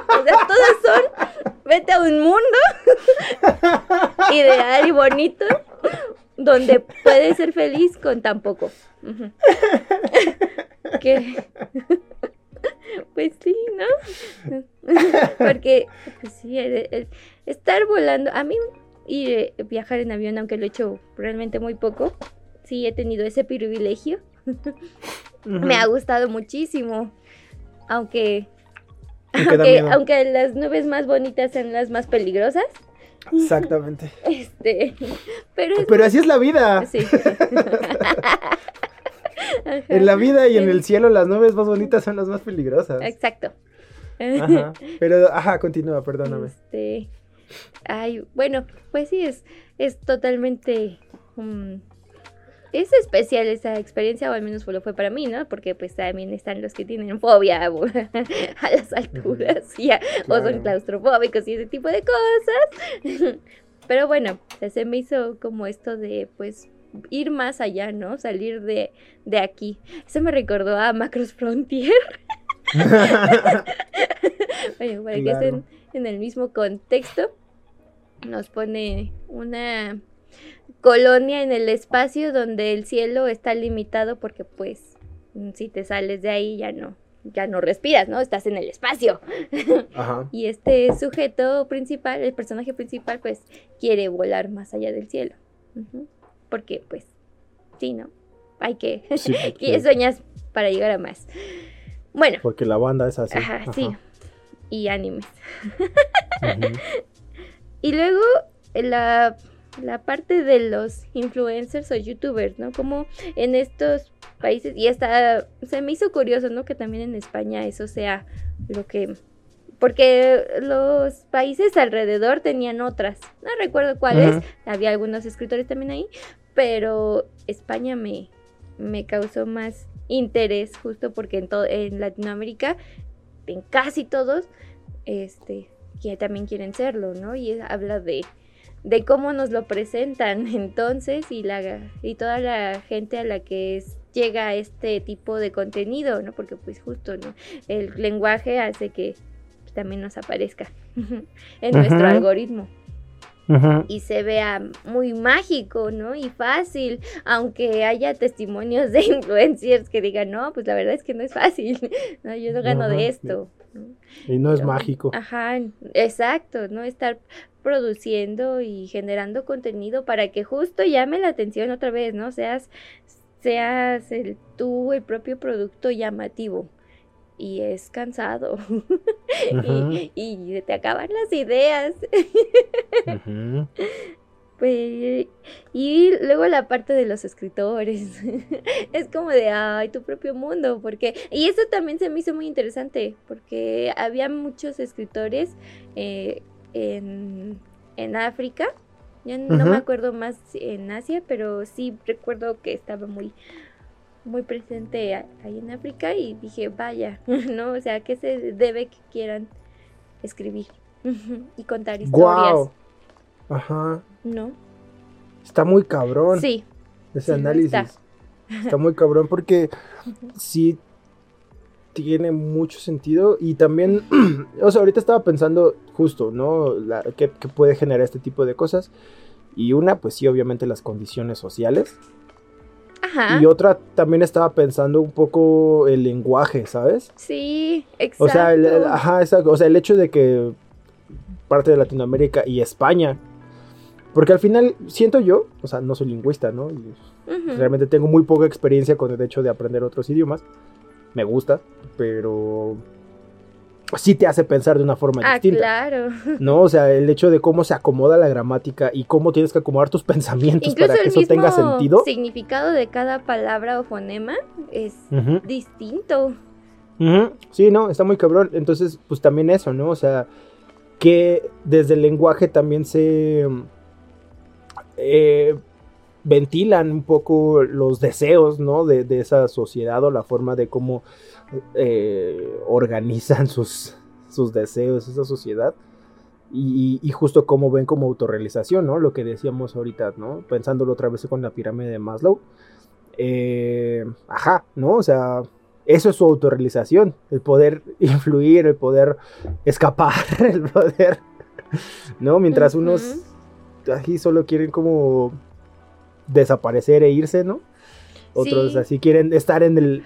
o sea, todas son, vete a un mundo ideal y bonito, donde puedes ser feliz con tan poco. Que [laughs] pues sí, ¿no? [laughs] Porque pues sí, el- el- estar volando, a mí ir eh, viajar en avión, aunque lo he hecho realmente muy poco, sí he tenido ese privilegio. [laughs] Me ha gustado muchísimo, aunque Aunque las nubes más bonitas sean las más peligrosas, Exactamente. este, pero es Pero así es la vida. sí. En la vida y en el cielo las nubes más bonitas son las más peligrosas. Exacto. Ajá. [laughs] Pero, ajá, continúa, perdóname. Este, ay, bueno, pues sí, es, es totalmente... mm, es especial esa experiencia, o al menos lo fue para mí, ¿no? Porque pues también están los que tienen fobia [laughs] a, a las alturas, y a- o son claustrofóbicos y ese tipo de cosas. [laughs] Pero bueno, se me hizo como esto de pues ir más allá, ¿no? Salir de, de aquí. Eso me recordó a Macros Frontier. [laughs] bueno, para que estén en el mismo contexto, nos pone una colonia en el espacio donde el cielo está limitado porque pues si te sales de ahí ya no ya no respiras, ¿no? Estás en el espacio. [laughs] Ajá. y este sujeto principal, el personaje principal, pues quiere volar más allá del cielo. Porque, pues, sí, ¿no? Hay que... Sí, sueñas [laughs] para llegar a más. Bueno. Porque la banda es así. Ajá, sí. Y animes. [laughs] y luego la, la parte de los influencers o youtubers, ¿no? Como en estos países, y hasta se me hizo curioso, ¿no? Que también en España eso sea lo que... Porque los países alrededor tenían otras, no recuerdo cuáles, había algunos escritores también ahí, pero España me, me causó más interés justo porque en, todo, en Latinoamérica, en casi todos, este, que también quieren serlo, ¿no? Y habla de, de cómo nos lo presentan [laughs] entonces y, la, y toda la gente a la que es, llega este tipo de contenido, ¿no? Porque pues justo, ¿no? El lenguaje hace que también nos aparezca [laughs] en nuestro algoritmo y se vea muy mágico, ¿no? Y fácil, aunque haya testimonios de [laughs] influencers que digan, no, pues la verdad es que no es fácil, [laughs] ¿no? Yo no gano de esto. Y no es mágico. Ajá, exacto, ¿no? Estar produciendo y generando contenido para que justo llame la atención otra vez, ¿no? Seas, seas el, tú el propio producto llamativo y es cansado. [laughs] Y, te acaban las ideas. pues, y luego la parte de los escritores. [laughs] Es como de, ay, tu propio mundo, porque, y eso también se me hizo muy interesante, porque había muchos escritores eh, en, en África, ya no me acuerdo más en Asia, pero sí recuerdo que estaba muy muy presente ahí en África y dije, vaya, [laughs] ¿no? O sea, ¿qué se debe que quieran escribir [laughs] y contar historias? Ajá. ¿No? Está muy cabrón. Sí. Ese análisis. Está. muy cabrón porque [laughs] sí tiene mucho sentido y también, [clears throat] o sea, ahorita estaba pensando justo, ¿no? La, ¿qué, ¿Qué puede generar este tipo de cosas? Y una, pues sí, obviamente las condiciones sociales y otra también estaba pensando un poco el lenguaje, ¿sabes? Sí, exacto. O sea, el, ajá, O sea, el hecho de que parte de Latinoamérica y España. Porque al final siento yo, o sea, no soy lingüista, ¿no? Realmente tengo muy poca experiencia con el hecho de aprender otros idiomas. Me gusta, pero sí te hace pensar de una forma ah, distinta. claro. [laughs] No, o sea, el hecho de cómo se acomoda la gramática y cómo tienes que acomodar tus [laughs] pensamientos para que eso tenga sentido. El significado de cada palabra o fonema es distinto. Sí, no, está muy cabrón. Entonces, pues también eso, ¿no? O sea, que desde el lenguaje también se eh, ventilan un poco los deseos, ¿no? De, de esa sociedad o la forma de cómo eh, organizan sus, sus deseos, esa sociedad. Y, justo como ven como autorrealización, ¿no? Lo que decíamos ahorita, ¿no? Pensándolo otra vez con la pirámide de Maslow. Eh, ajá, ¿no? O sea, eso es su autorrealización. El poder [laughs] influir, el poder escapar, [laughs] el poder... ¿No? Mientras unos aquí solo quieren como desaparecer e irse, ¿no? Otros así quieren estar en el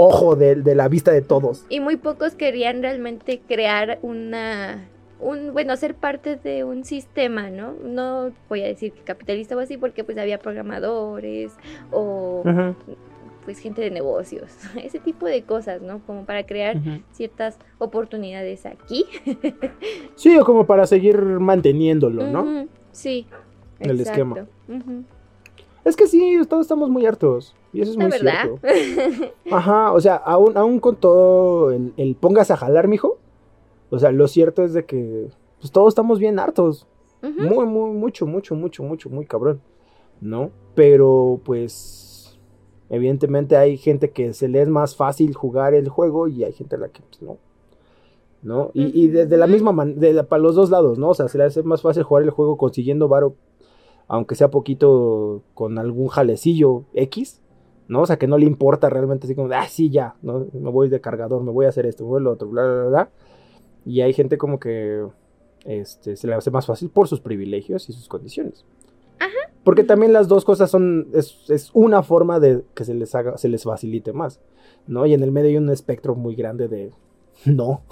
ojo de, la vista de todos. Y muy pocos querían realmente crear una un, bueno, ser parte de un sistema, ¿no? No voy a decir que capitalista o así, porque pues había programadores o pues gente de negocios, [laughs] ese tipo de cosas, ¿no? Como para crear ciertas oportunidades aquí. sí, o como para seguir manteniéndolo, ¿no? Sí. El esquema. Es que sí, todos estamos muy hartos. Y eso es muy verdad? cierto. [laughs] Ajá, o sea, aún, aún con todo el, el, pongas a jalar, mijo. O sea, lo cierto es de que pues todos estamos bien hartos. Muy, muy, mucho, mucho, mucho, mucho, muy cabrón. ¿No? Pero pues evidentemente hay gente que se le es más fácil jugar el juego y hay gente a la que pues no. ¿no? Y, y de, de la misma manera, para los dos lados, ¿no? O sea, se le hace más fácil jugar el juego consiguiendo varo, aunque sea poquito con algún jalecillo X, ¿no? O sea, que no le importa realmente así como, ah, sí, ya, ¿no? Me voy de cargador, me voy a hacer esto, me voy a lo otro, bla, bla, bla, bla. Y hay gente como que este, se le hace más fácil por sus privilegios y sus condiciones. Ajá. Porque también las dos cosas son, es, es una forma de que se les haga, se les facilite más, ¿no? Y en el medio hay un espectro muy grande de, [laughs] no,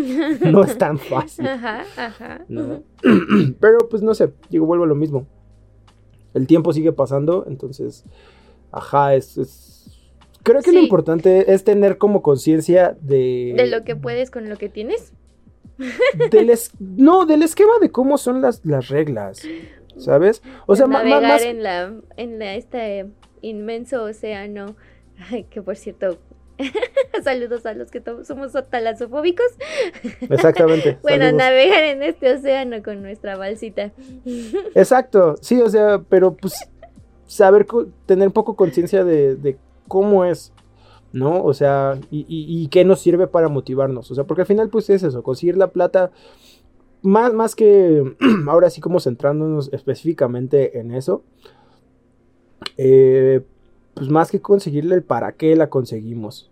[laughs] no es tan fácil. Ajá, ajá. ¿no? [clears throat] Pero pues no sé, digo, vuelvo a lo mismo. El tiempo sigue pasando, entonces, ajá, es... es- Creo que lo importante es tener como conciencia de... De lo que puedes con lo que tienes. del es- no, del esquema de cómo son las, las reglas, ¿sabes? O sea, navegar más... en la en la, este inmenso océano [laughs] que por cierto [laughs] saludos a los que somos talasofóbicos Exactamente. [laughs] bueno saludos. navegar en este océano con nuestra balsita [laughs] Exacto, sí, o sea, pero pues saber, tener un poco conciencia de, de cómo es, ¿no? O sea, y, y, y qué nos sirve para motivarnos, o sea, porque al final pues es eso, conseguir la plata, más, más que, [clears throat] ahora sí como centrándonos específicamente en eso, eh, pues más que conseguirle el para qué la conseguimos.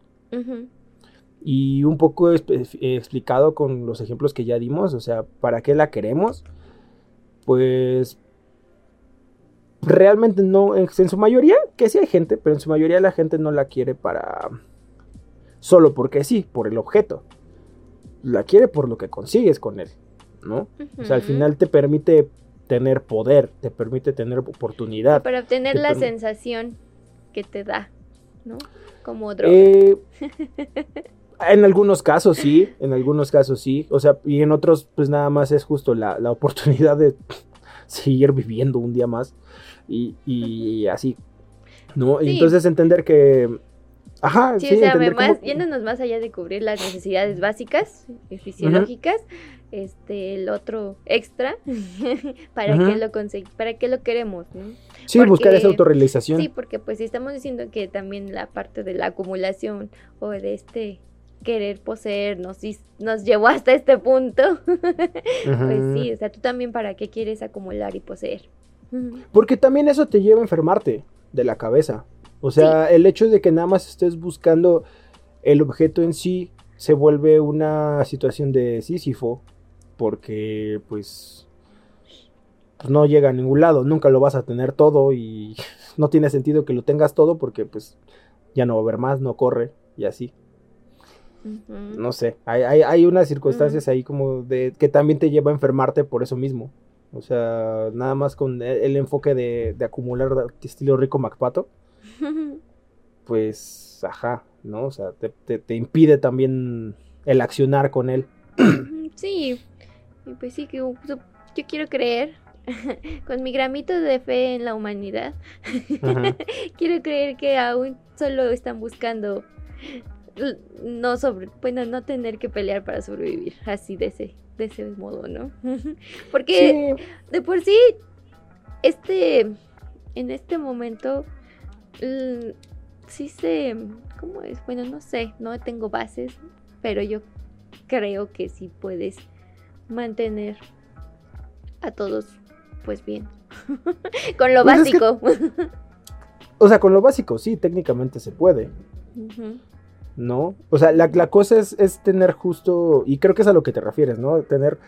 Y un poco eh, explicado con los ejemplos que ya dimos, o sea, ¿para qué la queremos? Pues realmente no, en, en su mayoría, que sí hay gente, pero en su mayoría la gente no la quiere para solo porque sí, por el objeto. La quiere por lo que consigues con él, ¿no? O sea, al final te permite tener poder, te permite tener oportunidad. para obtener te la sensación que te da no como droga. Eh, [laughs] en algunos casos sí, en algunos casos sí, o sea, y en otros pues nada más es justo la, la oportunidad de [laughs] seguir viviendo un día más y, y así, ¿no? Y entonces entender que, ajá, Sí, sí, o sea, más, cómo- yéndonos más allá de cubrir las necesidades básicas y fisiológicas, este, el otro extra, [laughs] ¿para Ujú. qué lo para qué lo queremos? no? sí, porque- buscar esa autorrealización. Sí, porque pues si estamos diciendo que también la parte de la acumulación o de este querer poseer nos, nos llevó hasta este punto, [laughs] pues sí, o sea, tú también para qué quieres acumular y poseer. Porque también eso te lleva a enfermarte de la cabeza. O sea, el hecho de que nada más estés buscando el objeto en sí se vuelve una situación de Sísifo. Porque, pues, pues, no llega a ningún lado. Nunca lo vas a tener todo y [laughs] no tiene sentido que lo tengas todo porque, pues, ya no va a haber más, no corre y así. No sé, hay, hay, hay unas circunstancias ahí como de que también te lleva a enfermarte por eso mismo. O sea, nada más con el, el enfoque de, de acumular estilo rico MacPato, [laughs] pues, ajá, ¿no? O sea, te, te- te impide también el accionar con él. [clears throat] Sí, y pues sí, que yo, quiero creer [laughs] con mi gramito de fe en la humanidad. [laughs] Quiero creer que aún solo están buscando no sobre, bueno, no tener que pelear para sobrevivir, así de ese, de ese modo, ¿no? [laughs] Porque Sí, de por sí, este, en este momento, sí se, ¿cómo es? Bueno, no sé, no tengo bases, pero yo creo que sí puedes mantener a todos, pues bien, [laughs] con lo Pues es que- básico. o sea, con lo básico, sí, técnicamente se puede. ¿no? O sea, la, la cosa es, es tener justo, y creo que es a lo que te refieres, ¿no? Tener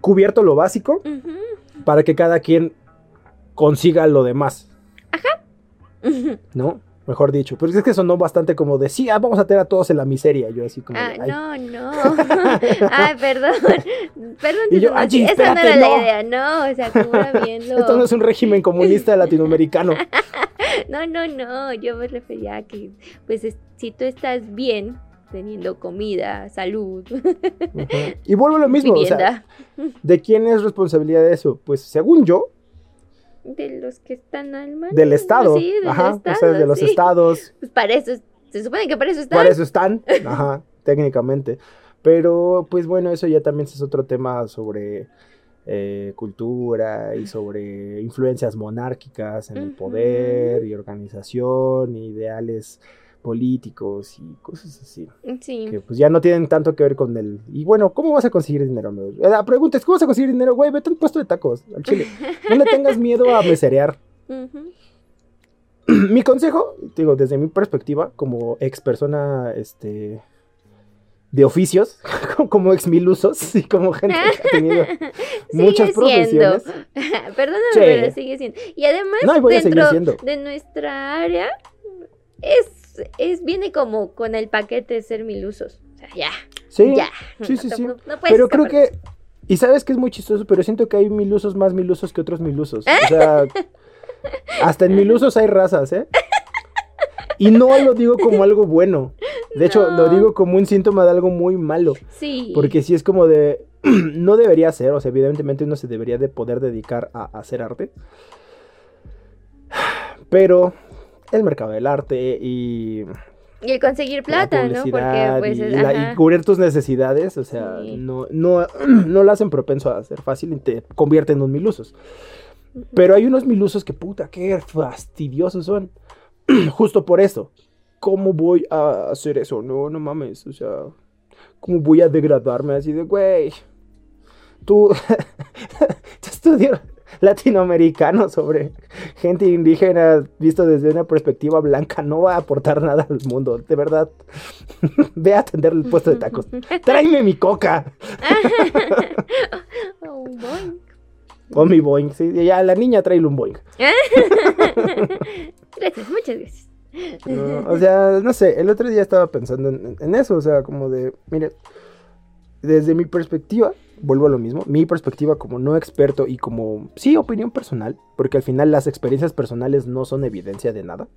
cubierto lo básico para que cada quien consiga lo demás, Ujú. ¿no? Mejor dicho. Pero es que sonó bastante como de, sí, ah, vamos a tener a todos en la miseria. Yo así como, Ah, no, no. [laughs] Ay, perdón. [laughs] Perdón, Y yo, Tito, "Ay, esa no era la no". idea, no. O sea, bien lo- [laughs] Esto no es un régimen comunista latinoamericano. No, no, no, yo me refería a que, pues, es- si tú estás bien, teniendo comida, salud. Y vuelvo a lo mismo, o sea, ¿de quién es responsabilidad de eso? Pues según yo, de los que están al mando. del Estado. Sí, del Ajá, Estado, o sea, de los sí. estados, Pues para eso, es- se supone que para eso están. Para eso están, [laughs] ajá, técnicamente. Pero, pues bueno, eso ya también es otro tema sobre eh, cultura y sobre influencias monárquicas en el poder y organización, y ideales políticos y cosas así. Sí. Que pues ya no tienen tanto que ver con el... Y bueno, ¿cómo vas a conseguir dinero, amigo? Eh, La pregunta es, ¿cómo vas a conseguir dinero? Güey, vete a un puesto de tacos al chile. [laughs] No le tengas miedo a meserear. [clears throat] Mi consejo, digo, desde mi perspectiva, como ex persona, este... De oficios, [laughs] como ex milusos y como gente que ha tenido [laughs] muchas Sigue profesiones. siendo. Perdóname, Sí. pero sigue siendo. Y además, No, y dentro de nuestra área, es, es, viene como con el paquete de ser milusos. O sea, ya, Sí, ya. sí, No sí, sí. no- no puedes Pero creo que. Y sabes que es muy chistoso, pero siento que hay milusos más milusos que otros milusos. O sea, [laughs] hasta en milusos hay razas, ¿eh? Y no lo digo como algo bueno. De hecho, lo digo como un síntoma de algo muy malo. Sí. Porque sí es como de. [clears throat] no debería ser, o sea, evidentemente uno se debería de poder dedicar a, a hacer arte. [sighs] Pero el mercado del arte y Y el conseguir plata, la ¿no? Porque pues y, la- cubrir tus necesidades, o sea, Sí. no, no, [clears throat] no lo hacen propenso a ser fácil y te convierte en unos milusos. Pero hay unos milusos que puta, qué fastidiosos son. [clears throat] Justo por eso. ¿Cómo voy a hacer eso? No, no mames, o sea, ¿cómo voy a degradarme así de, güey? Tú, [laughs] tú estudias latinoamericano sobre gente indígena visto desde una perspectiva blanca no va a aportar nada al mundo, de verdad. [laughs] Ve a atender el puesto de tacos. [laughs] Tráeme mi coca. [laughs] Boing. O mi Boeing, sí. Ya la niña trae un Boeing. Gracias, muchas gracias. No, o sea, no sé, el otro día estaba pensando en, en eso, o sea, como de, mire, desde mi perspectiva, vuelvo a lo mismo, mi perspectiva como no experto y como, sí, opinión personal, porque al final las experiencias personales no son evidencia de nada,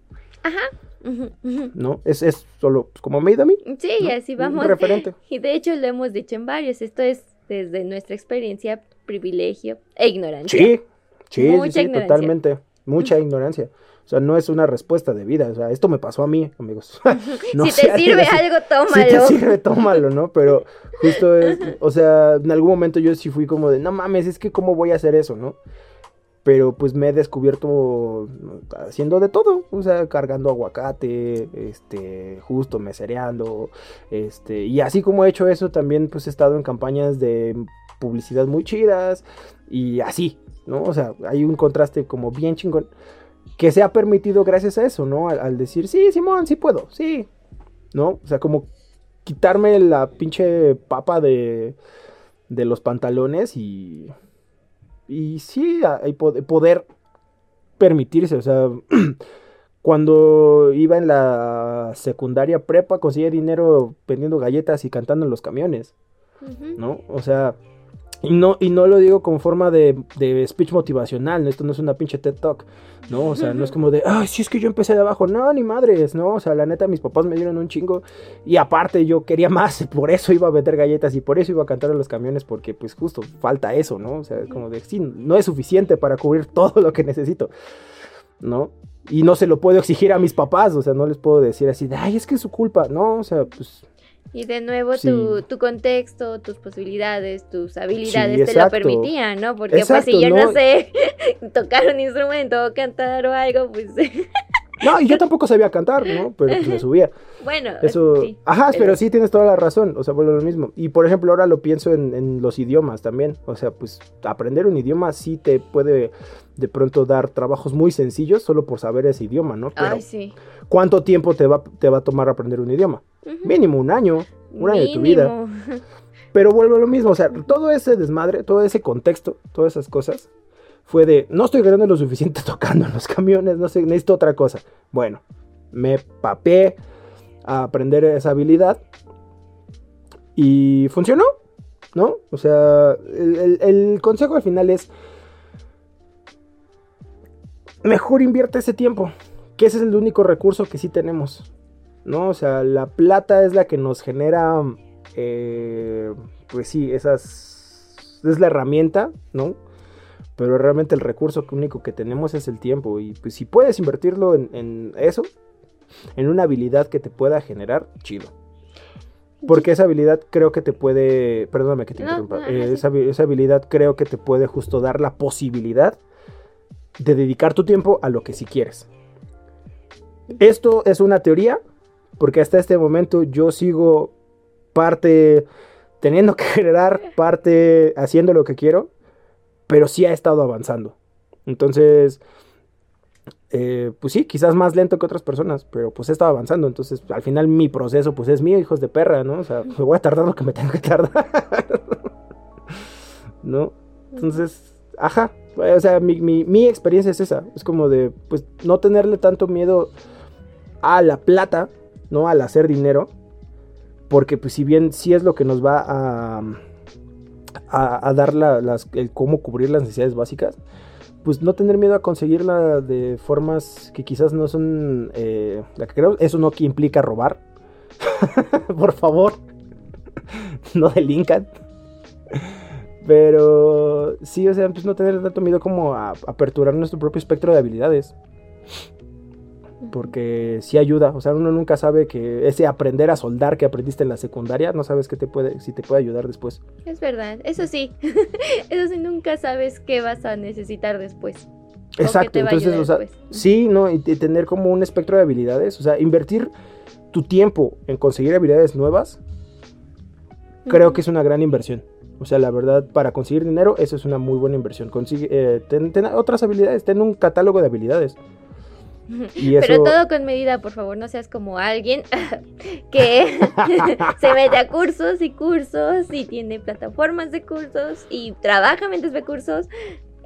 ujú. ¿no? Es, es solo pues, como me a mí. Sí, ¿no? así Un vamos. referente. [laughs] Y de hecho lo hemos dicho en varios. Esto es desde nuestra experiencia, privilegio e ignorancia. Sí, sí, sí, Mucha sí, ignorancia. totalmente, mucha ignorancia. O sea, no es una respuesta de vida, o sea, esto me pasó a mí, amigos. [laughs] [laughs] No si te sirve [laughs] si- algo, Si tómalo. te sirve, tómalo, ¿no? Pero justo es, o sea, en algún momento yo sí fui como de, no mames, es que cómo voy a hacer eso, ¿no? Pero pues me he descubierto haciendo de todo, o sea, cargando aguacate, este, justo mesereando, este, y así como he hecho eso, también pues he estado en campañas de publicidad muy chidas y así, ¿no? O sea, hay un contraste como bien chingón que se ha permitido gracias a eso, ¿no? Al, al decir, sí, Simón, sí puedo, sí, ¿no? O sea, como quitarme la pinche papa de, de los pantalones y, y sí, a- y po- poder permitirse, o sea, [clears throat] cuando iba en la secundaria prepa conseguía dinero vendiendo galletas y cantando en los camiones. ¿no? O sea, y no, y no lo digo con forma de, de speech motivacional, ¿no? esto no es una pinche TED Talk, ¿no? O sea, no es como de, ay, sí es que yo empecé de abajo, no, ni madres, ¿no? O sea, la neta, mis papás me dieron un chingo y aparte yo quería más, [laughs] por eso iba a vender galletas y por eso iba a cantar en los camiones, porque pues justo falta eso, ¿no? O sea, como de, sí, no es suficiente para cubrir [laughs] todo lo que necesito, ¿no? Y no se lo puedo exigir a mis papás, o sea, no les puedo decir así de, ay, es que es su culpa, no, o sea, pues... Y de nuevo Sí. tu, tu contexto, tus posibilidades, tus habilidades te exacto. lo permitían, ¿no? Porque Exacto, pues si yo no, ¿no? sé [laughs] tocar un instrumento o cantar o algo, pues [laughs] No, y yo tampoco sabía cantar, ¿no? Pero pues me subía. [laughs] bueno, Eso. sí. Ajá, pero... pero- sí tienes toda la razón. O sea, vuelvo a lo mismo. Y por ejemplo, ahora lo pienso en, en los idiomas también. O sea, pues aprender un idioma sí te puede de pronto dar trabajos muy sencillos solo por saber ese idioma, ¿no? Pero Ay, sí. ¿Cuánto tiempo te va, te va a tomar aprender un idioma? Mínimo un año, un año de tu vida. [laughs] Pero vuelvo a lo mismo, o sea, todo ese desmadre, todo ese contexto, todas esas cosas, fue de, no estoy ganando lo suficiente [laughs] tocando en los camiones, no sé, necesito otra cosa. Bueno, me papé a aprender esa habilidad y funcionó, ¿no? O sea, el, el- el consejo al final es, mejor invierte ese tiempo, que ese es el único recurso que sí tenemos, ¿no? O sea, la plata es la que nos genera eh, pues sí, esas es la herramienta, ¿no? Pero realmente el recurso único que tenemos es el tiempo. Y pues si puedes invertirlo en, en eso, en una habilidad que te pueda generar, chido. Porque esa habilidad creo que te puede. Perdóname que te No, interrumpa. no, eh, esa, esa habilidad creo que te puede justo dar la posibilidad de dedicar tu tiempo a lo que sí quieres. Esto es una teoría, Porque hasta este momento yo sigo parte teniendo que [laughs] generar, parte haciendo lo que quiero, pero sí ha estado avanzando. Entonces, eh, pues sí, quizás más lento que otras personas, pero pues he estado avanzando. Entonces, al final mi proceso, pues es mío, hijos de perra, ¿no? O sea, [laughs] me voy a tardar lo que me tenga que tardar. [laughs] ¿No? Entonces, ajá. O sea, mi, mi, mi experiencia es esa. Es como de, pues, no tenerle tanto miedo a la plata, ¿no? Al hacer dinero. Porque, pues, si bien sí es lo que nos va a, dar la, las, el cómo cubrir las necesidades básicas, pues no tener miedo a conseguirla de formas que quizás no son eh, la que creo. Eso no implica robar. [laughs] Por favor, [laughs] no delincan. Pero sí, o sea, pues no tener tanto miedo como a aperturar nuestro propio espectro de habilidades. Porque sí ayuda, o sea, uno nunca sabe que ese aprender a soldar que aprendiste en la secundaria, no sabes qué te puede, si te puede ayudar después. Es verdad, eso sí. [laughs] eso sí, nunca sabes qué vas a necesitar después. Exacto, entonces, o sea, después. sí, ¿no? Y, tener como un espectro de habilidades, o sea, invertir tu tiempo en conseguir habilidades nuevas, creo que es una gran inversión. O sea, la verdad, para conseguir dinero, eso es una muy buena inversión. Consigue, eh, ten, ten, otras habilidades, ten un catálogo de habilidades. Y eso... Pero todo con medida, por favor, no seas como alguien [laughs] que [laughs] se mete a cursos y cursos y tiene plataformas de cursos y trabaja mientras ve cursos.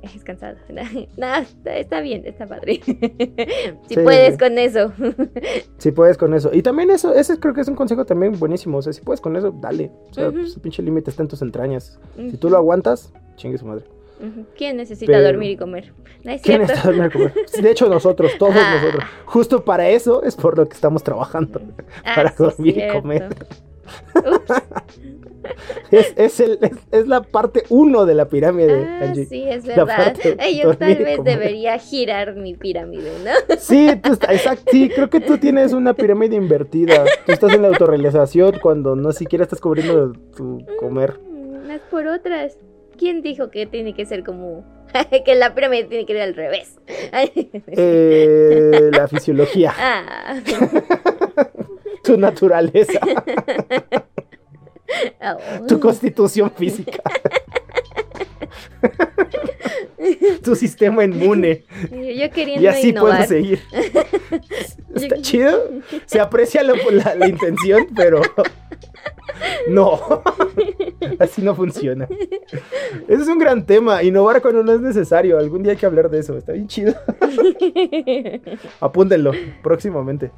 Es cansado. [laughs] Nada, está bien, está padre. si sí, puedes con eso. si puedes con eso. Y también eso, ese creo que es un consejo también buenísimo. O sea, si puedes con eso, dale. O sea, uh -huh. pues, el pinche límite está en tus entrañas. Uh -huh. Si tú lo aguantas, chingue su madre. ¿Quién necesita Pero, dormir y comer? ¿No es ¿Quién necesita dormir y comer? [laughs] De hecho, nosotros, todos ah. nosotros. Justo para eso es por lo que estamos trabajando. Ah, [laughs] para sí dormir cierto. y comer. [laughs] es, es, el, es, es, la parte uno de la pirámide, ah, Angie. Sí, es verdad. Ay, yo tal vez debería girar mi pirámide, ¿no? Sí, tú, exacto, sí, creo que tú tienes una pirámide invertida. Tú estás en la autorrealización cuando no siquiera estás cubriendo tu comer. Unas por otras. ¿Quién dijo que tiene que ser como [laughs] que la pirámide tiene que ir al revés? [laughs] Eh, la fisiología. Ah. [laughs] tu naturaleza. Oh. Tu constitución física. tu sistema inmune. Yo, queriendo y así innovar. puedo seguir. Está yo... chido. Se aprecia la, la intención, pero no, [laughs] así no funciona. Ese es un gran tema. Innovar cuando no es necesario. Algún día hay que hablar de eso. Está bien chido. [laughs] Apúntenlo próximamente.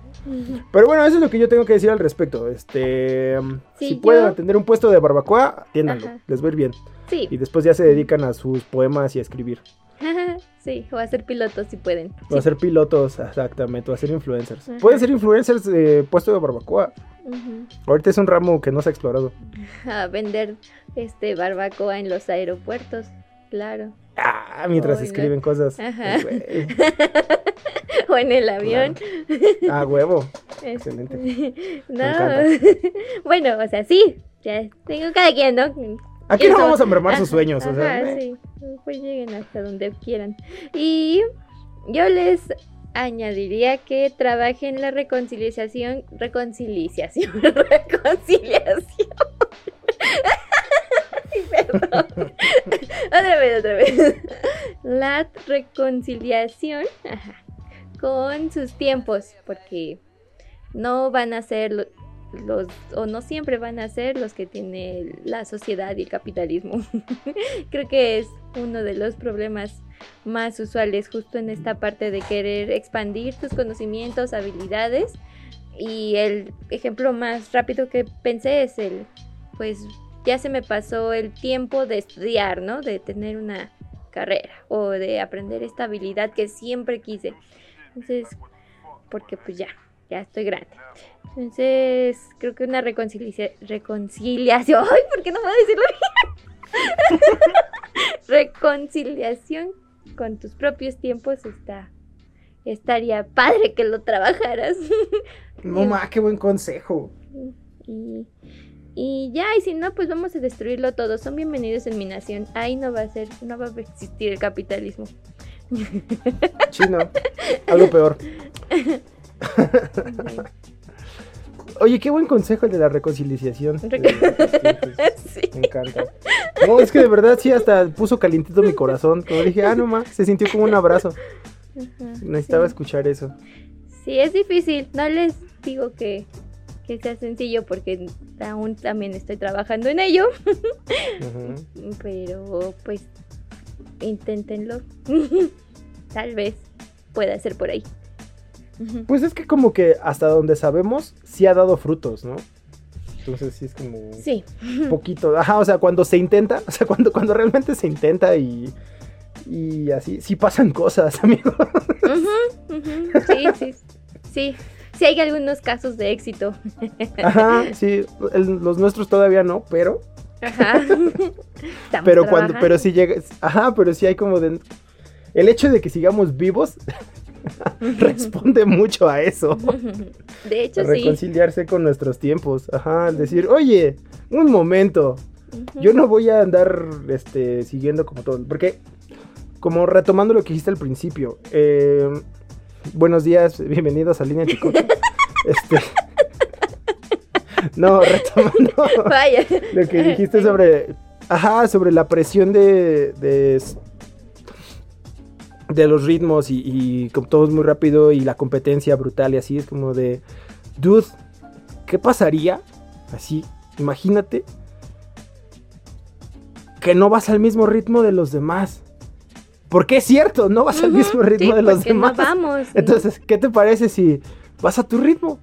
Pero bueno, eso es lo que yo tengo que decir al respecto. Este, sí, si yo... pueden atender un puesto de barbacoa, atiéndanlo. Ajá. Les va a ir bien. Sí. Y después ya se dedican a sus poemas y a escribir. [laughs] Sí, o a ser pilotos si pueden. O a ser pilotos, exactamente, o a ser influencers. Ajá. Pueden ser influencers de puesto de barbacoa. Uh -huh. Ahorita es un ramo que no se ha explorado. [laughs] A vender este barbacoa en los aeropuertos, claro. Ah, mientras oh, escriben no. cosas. Ajá. [laughs] o en el avión. Claro. Ah, huevo. [laughs] Excelente. No. bueno, o sea, sí. Ya tengo cada quien, ¿no? Aquí no vamos a mermar sus sueños. Ajá, o sea, sí. Pues lleguen hasta donde quieran. Y yo les añadiría que trabajen la reconciliación. Reconciliación. [laughs] Reconciliación. [laughs] Otra vez, otra vez. La reconciliación con sus tiempos, porque no van a ser los o no siempre van a ser los que tiene la sociedad y el capitalismo. [laughs] Creo que es uno de los problemas más usuales justo en esta parte de querer expandir tus conocimientos, habilidades y el ejemplo más rápido que pensé es el pues ya se me pasó el tiempo de estudiar, ¿no? De tener una carrera o de aprender esta habilidad que siempre quise. Entonces, porque pues ya, ya estoy grande. Entonces, creo que una reconcilia reconciliación. [laughs] ¡Ay! ¿Por qué no puedo decirlo bien? Reconciliación con tus propios tiempos está. Estaría padre que lo trabajaras. [laughs] no más, qué buen consejo. Y, y ya, y si no, pues vamos a destruirlo todo. Son bienvenidos en mi nación. Ahí no va a ser, no va a existir el capitalismo. Chino, algo peor. [laughs] [laughs] Oye, qué buen consejo el de la reconciliación. Reco- [laughs] Sí. Me encanta. No, es que de verdad sí hasta puso calientito mi corazón. Como dije, ah, no más, se sintió como un abrazo. Ajá, Necesitaba sí. escuchar eso. Sí, es difícil. No les digo que, que sea sencillo porque aún también estoy trabajando en ello. Ujú. [laughs] Pero pues inténtenlo. [laughs] Tal vez pueda ser por ahí. Pues es que como que hasta donde sabemos, sí ha dado frutos, ¿no? Entonces sí es como Sí. poquito. Ajá, o sea, cuando se intenta, [laughs] o sea, cuando, cuando realmente se intenta y, y así, sí pasan cosas, [laughs] amigo. Ujú, ujú. Sí, sí. Sí. Sí hay algunos casos de éxito. Ajá, sí, el- los nuestros todavía no, pero, Ajá. [laughs] Estamos pero cuando, trabajando. pero sí llega, ajá, pero sí hay como de, el hecho de que sigamos vivos [laughs] responde mucho a eso. [laughs] De hecho, A sí. reconciliarse con nuestros tiempos, ajá, al decir, oye, un momento, yo no voy a andar este, siguiendo como todo. Porque, como retomando lo que dijiste al principio, eh, buenos días, bienvenidos a Línea Chicote. [laughs] este. No, retomando Vaya. lo que dijiste sobre. Ajá, sobre la presión de. de, de los ritmos y, y como todo es muy rápido y la competencia brutal y así es como de. Dude, ¿qué pasaría? Así, imagínate que no vas al mismo ritmo de los demás. Porque es cierto, no vas al mismo ritmo sí, de los demás. No vamos. Entonces, ¿qué te parece si vas a tu ritmo?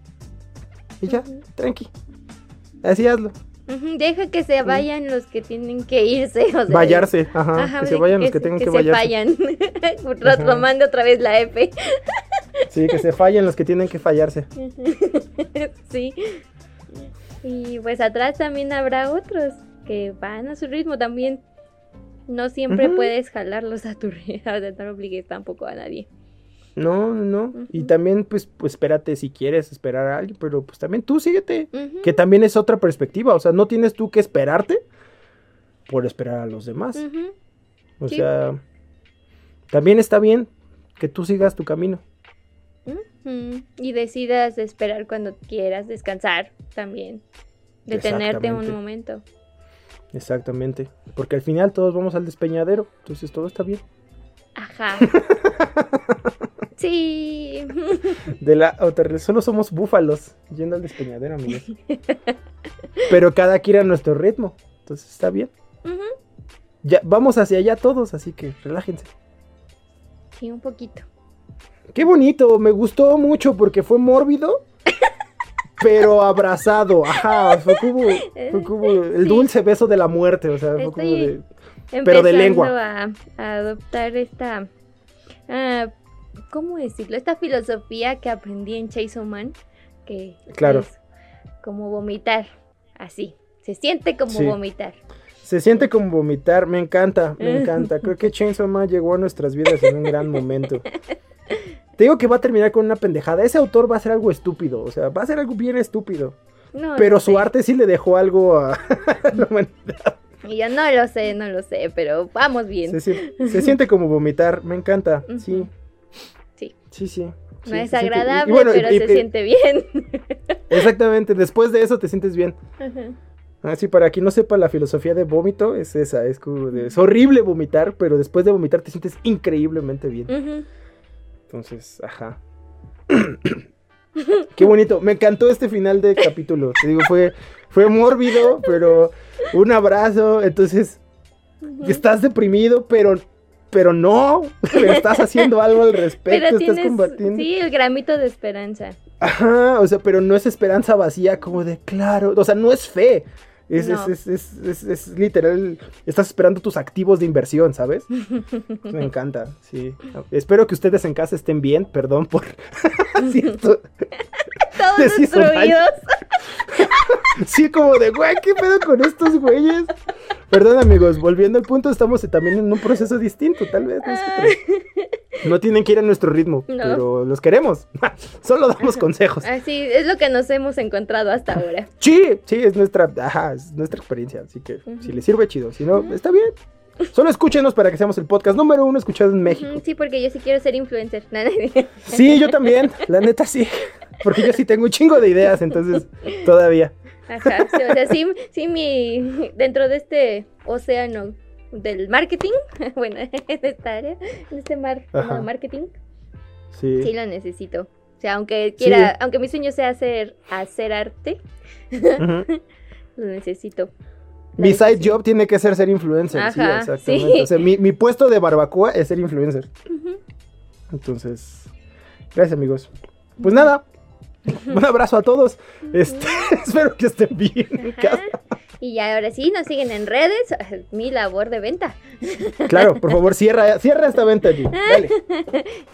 Y ya, tranqui. Así hazlo. Deja que se vayan los que tienen que irse. O sea, Vallarse, ajá. Ajá, que se vayan los que tengan que, se vallarse. fallan. [laughs] Retomando otra vez la F. [laughs] Sí, que se fallen los que tienen que fallarse. [laughs] sí. Y pues atrás también habrá otros que van a su ritmo también. No siempre Ujú. puedes jalarlos a tu ritmo. O sea, no obligues tampoco a nadie. No, no, no. Y también, pues, pues, espérate si quieres esperar a alguien, pero pues también tú síguete. Que también es otra perspectiva. O sea, no tienes tú que esperarte por esperar a los demás. O sí. sea, también está bien que tú sigas tu camino. Y decidas esperar cuando quieras descansar también. Detenerte un momento. Exactamente. Porque al final todos vamos al despeñadero. Entonces todo está bien. Ajá. [laughs] sí. [laughs] De la otra, solo somos búfalos yendo al despeñadero, amigos. Pero cada quien a nuestro ritmo. Entonces está bien. Ujú. Ya vamos hacia allá todos, así que relájense. Sí, un poquito. Qué bonito, me gustó mucho porque fue mórbido, [laughs] pero abrazado. Ajá, fue como, fue como el Sí. dulce beso de la muerte, o sea, fue como Estoy de... Empezando Pero de lengua. A, a adoptar esta. ah, ¿Cómo decirlo? Esta filosofía que aprendí en Chase Man. Que Claro. es como vomitar. Así. Se siente como Sí. vomitar. Se siente como vomitar, me encanta, me [laughs] encanta. Creo que Chainsaw Man llegó a nuestras vidas en un gran momento. [laughs] Te digo que va a terminar con una pendejada. Ese autor va a hacer algo estúpido, o sea, va a hacer algo bien estúpido. No Pero su sé. arte sí le dejó algo [laughs] a la humanidad. Y yo no lo sé, no lo sé, pero vamos bien. Se, sien- se siente como vomitar, me encanta. Sí. Sí, sí. No Sí, es siente- y- y agradable, bueno, pero y- se y- siente bien. [laughs] Exactamente, después de eso te sientes bien. Ajá. Así para quien no sepa la filosofía de vómito es esa, es como de, es horrible vomitar, pero después de vomitar te sientes increíblemente bien. Entonces, ajá. [coughs] Qué bonito, me encantó este final de capítulo. Te digo, fue fue mórbido, pero un abrazo, entonces estás deprimido, pero pero no, [laughs] pero estás haciendo algo al respecto, Pero estás tienes, combatiendo. sí, el gramito de esperanza. Ajá, o sea, pero no es esperanza vacía como de claro, o sea, no es fe. Es, No. es, literal, estás esperando tus activos de inversión, ¿sabes? [laughs] Me encanta, sí. Espero que ustedes en casa estén bien, perdón por. [laughs] Todos destruidos. Sí, como de, güey, ¿qué pedo con estos güeyes? Perdón, amigos, volviendo al punto, estamos también en un proceso distinto, tal vez nosotros. No tienen que ir a nuestro ritmo, No. pero los queremos. [laughs] Solo damos consejos. Así es lo que nos hemos encontrado hasta ahora. Sí, sí, es nuestra, ajá, es nuestra experiencia, así que si les sirve chido, si no, está bien. Solo escúchenos para que seamos el podcast número uno escuchado en México. Sí, porque yo sí quiero ser influencer. [laughs] Sí, yo también, la neta sí. Porque yo sí tengo un chingo de ideas, entonces todavía. Ajá, sí, o sea, sí, sí, mi, dentro de este océano del marketing, [laughs] bueno, [laughs] en esta área, en este mar de marketing, Sí. sí lo necesito. O sea, aunque quiera, Sí. aunque mi sueño sea hacer, hacer arte, lo necesito. Mi side job tiene que ser ser influencer. sí, exactamente. sí. O sea, mi, mi puesto de barbacoa es ser influencer. Entonces, gracias amigos. Pues nada, un abrazo a todos. Este, [laughs] espero que estén bien. en casa. Ajá. Y ya ahora sí, nos siguen en redes, [laughs] mi labor de venta. Claro, por favor, [laughs] cierra, cierra esta venta allí. Dale.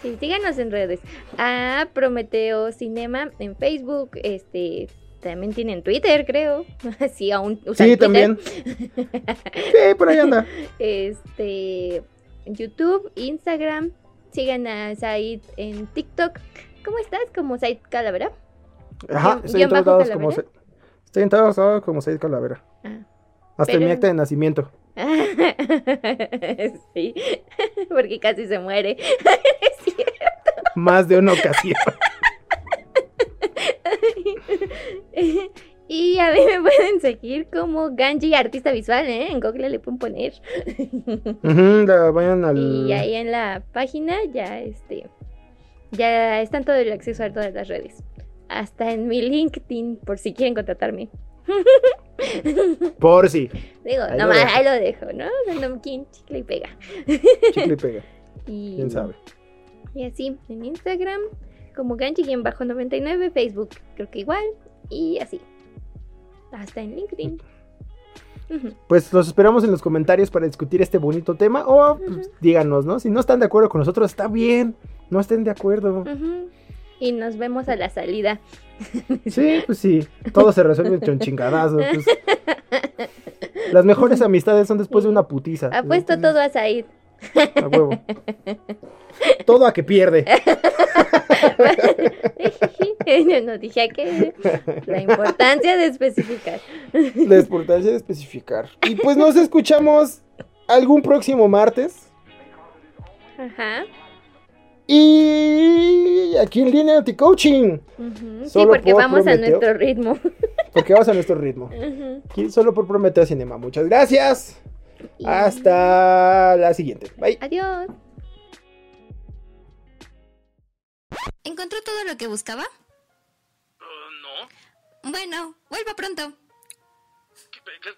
Sí, síganos en redes. A Prometeo Cinema en Facebook, este también tienen Twitter, creo. [laughs] Sí, aún usan Sí, Twitter. también. Sí, por ahí anda. [laughs] Este YouTube, Instagram. Sigan a Said en TikTok. ¿Cómo estás? Como Said Calavera. Ajá, estoy en todos lados como. Se- Estoy en todos lados como Said Calavera. Ah. Hasta Pero- mi acta de nacimiento. [laughs] sí, porque casi se muere. Sí. Más de una ocasión. [laughs] Y a mí me pueden seguir como Ganji Artista Visual, ¿eh? En Google le pueden poner. [laughs] La- vayan al. Y ahí en la página ya este ya están todo el acceso a todas las redes. Hasta en mi LinkedIn por si quieren contratarme. [laughs] Por si. Digo, Ahí lo nomás dejo. ahí lo dejo, ¿no? Dando quien chicle y pega. Chicle y pega. Y, Quién sabe. y así, en Instagram, como Ganji-99, Facebook, creo que igual, y así. Hasta en LinkedIn. Pues los esperamos en los comentarios para discutir este bonito tema. O pues, díganos, ¿no? Si no están de acuerdo con nosotros, está bien. No estén de acuerdo. Y nos vemos a la salida. Sí, pues sí. Todo se resuelve con chingadazos. pues. Las mejores amistades son después de una putiza. Apuesto Entonces, todo a Said. A huevo. Todo a que pierde. [laughs] [laughs] No dije a qué. La importancia de especificar. [laughs] La importancia de especificar. Y pues nos escuchamos algún próximo martes. Ajá. Y aquí en línea anti-coaching. Sí, porque por vamos a nuestro ritmo. [laughs] Porque vamos a nuestro ritmo. Aquí solo por Prometeo Cinema. Muchas gracias. Y- Hasta la siguiente. Bye. Adiós. ¿Encontró todo lo que buscaba? no. Bueno, vuelva pronto. ¿Qué- qué-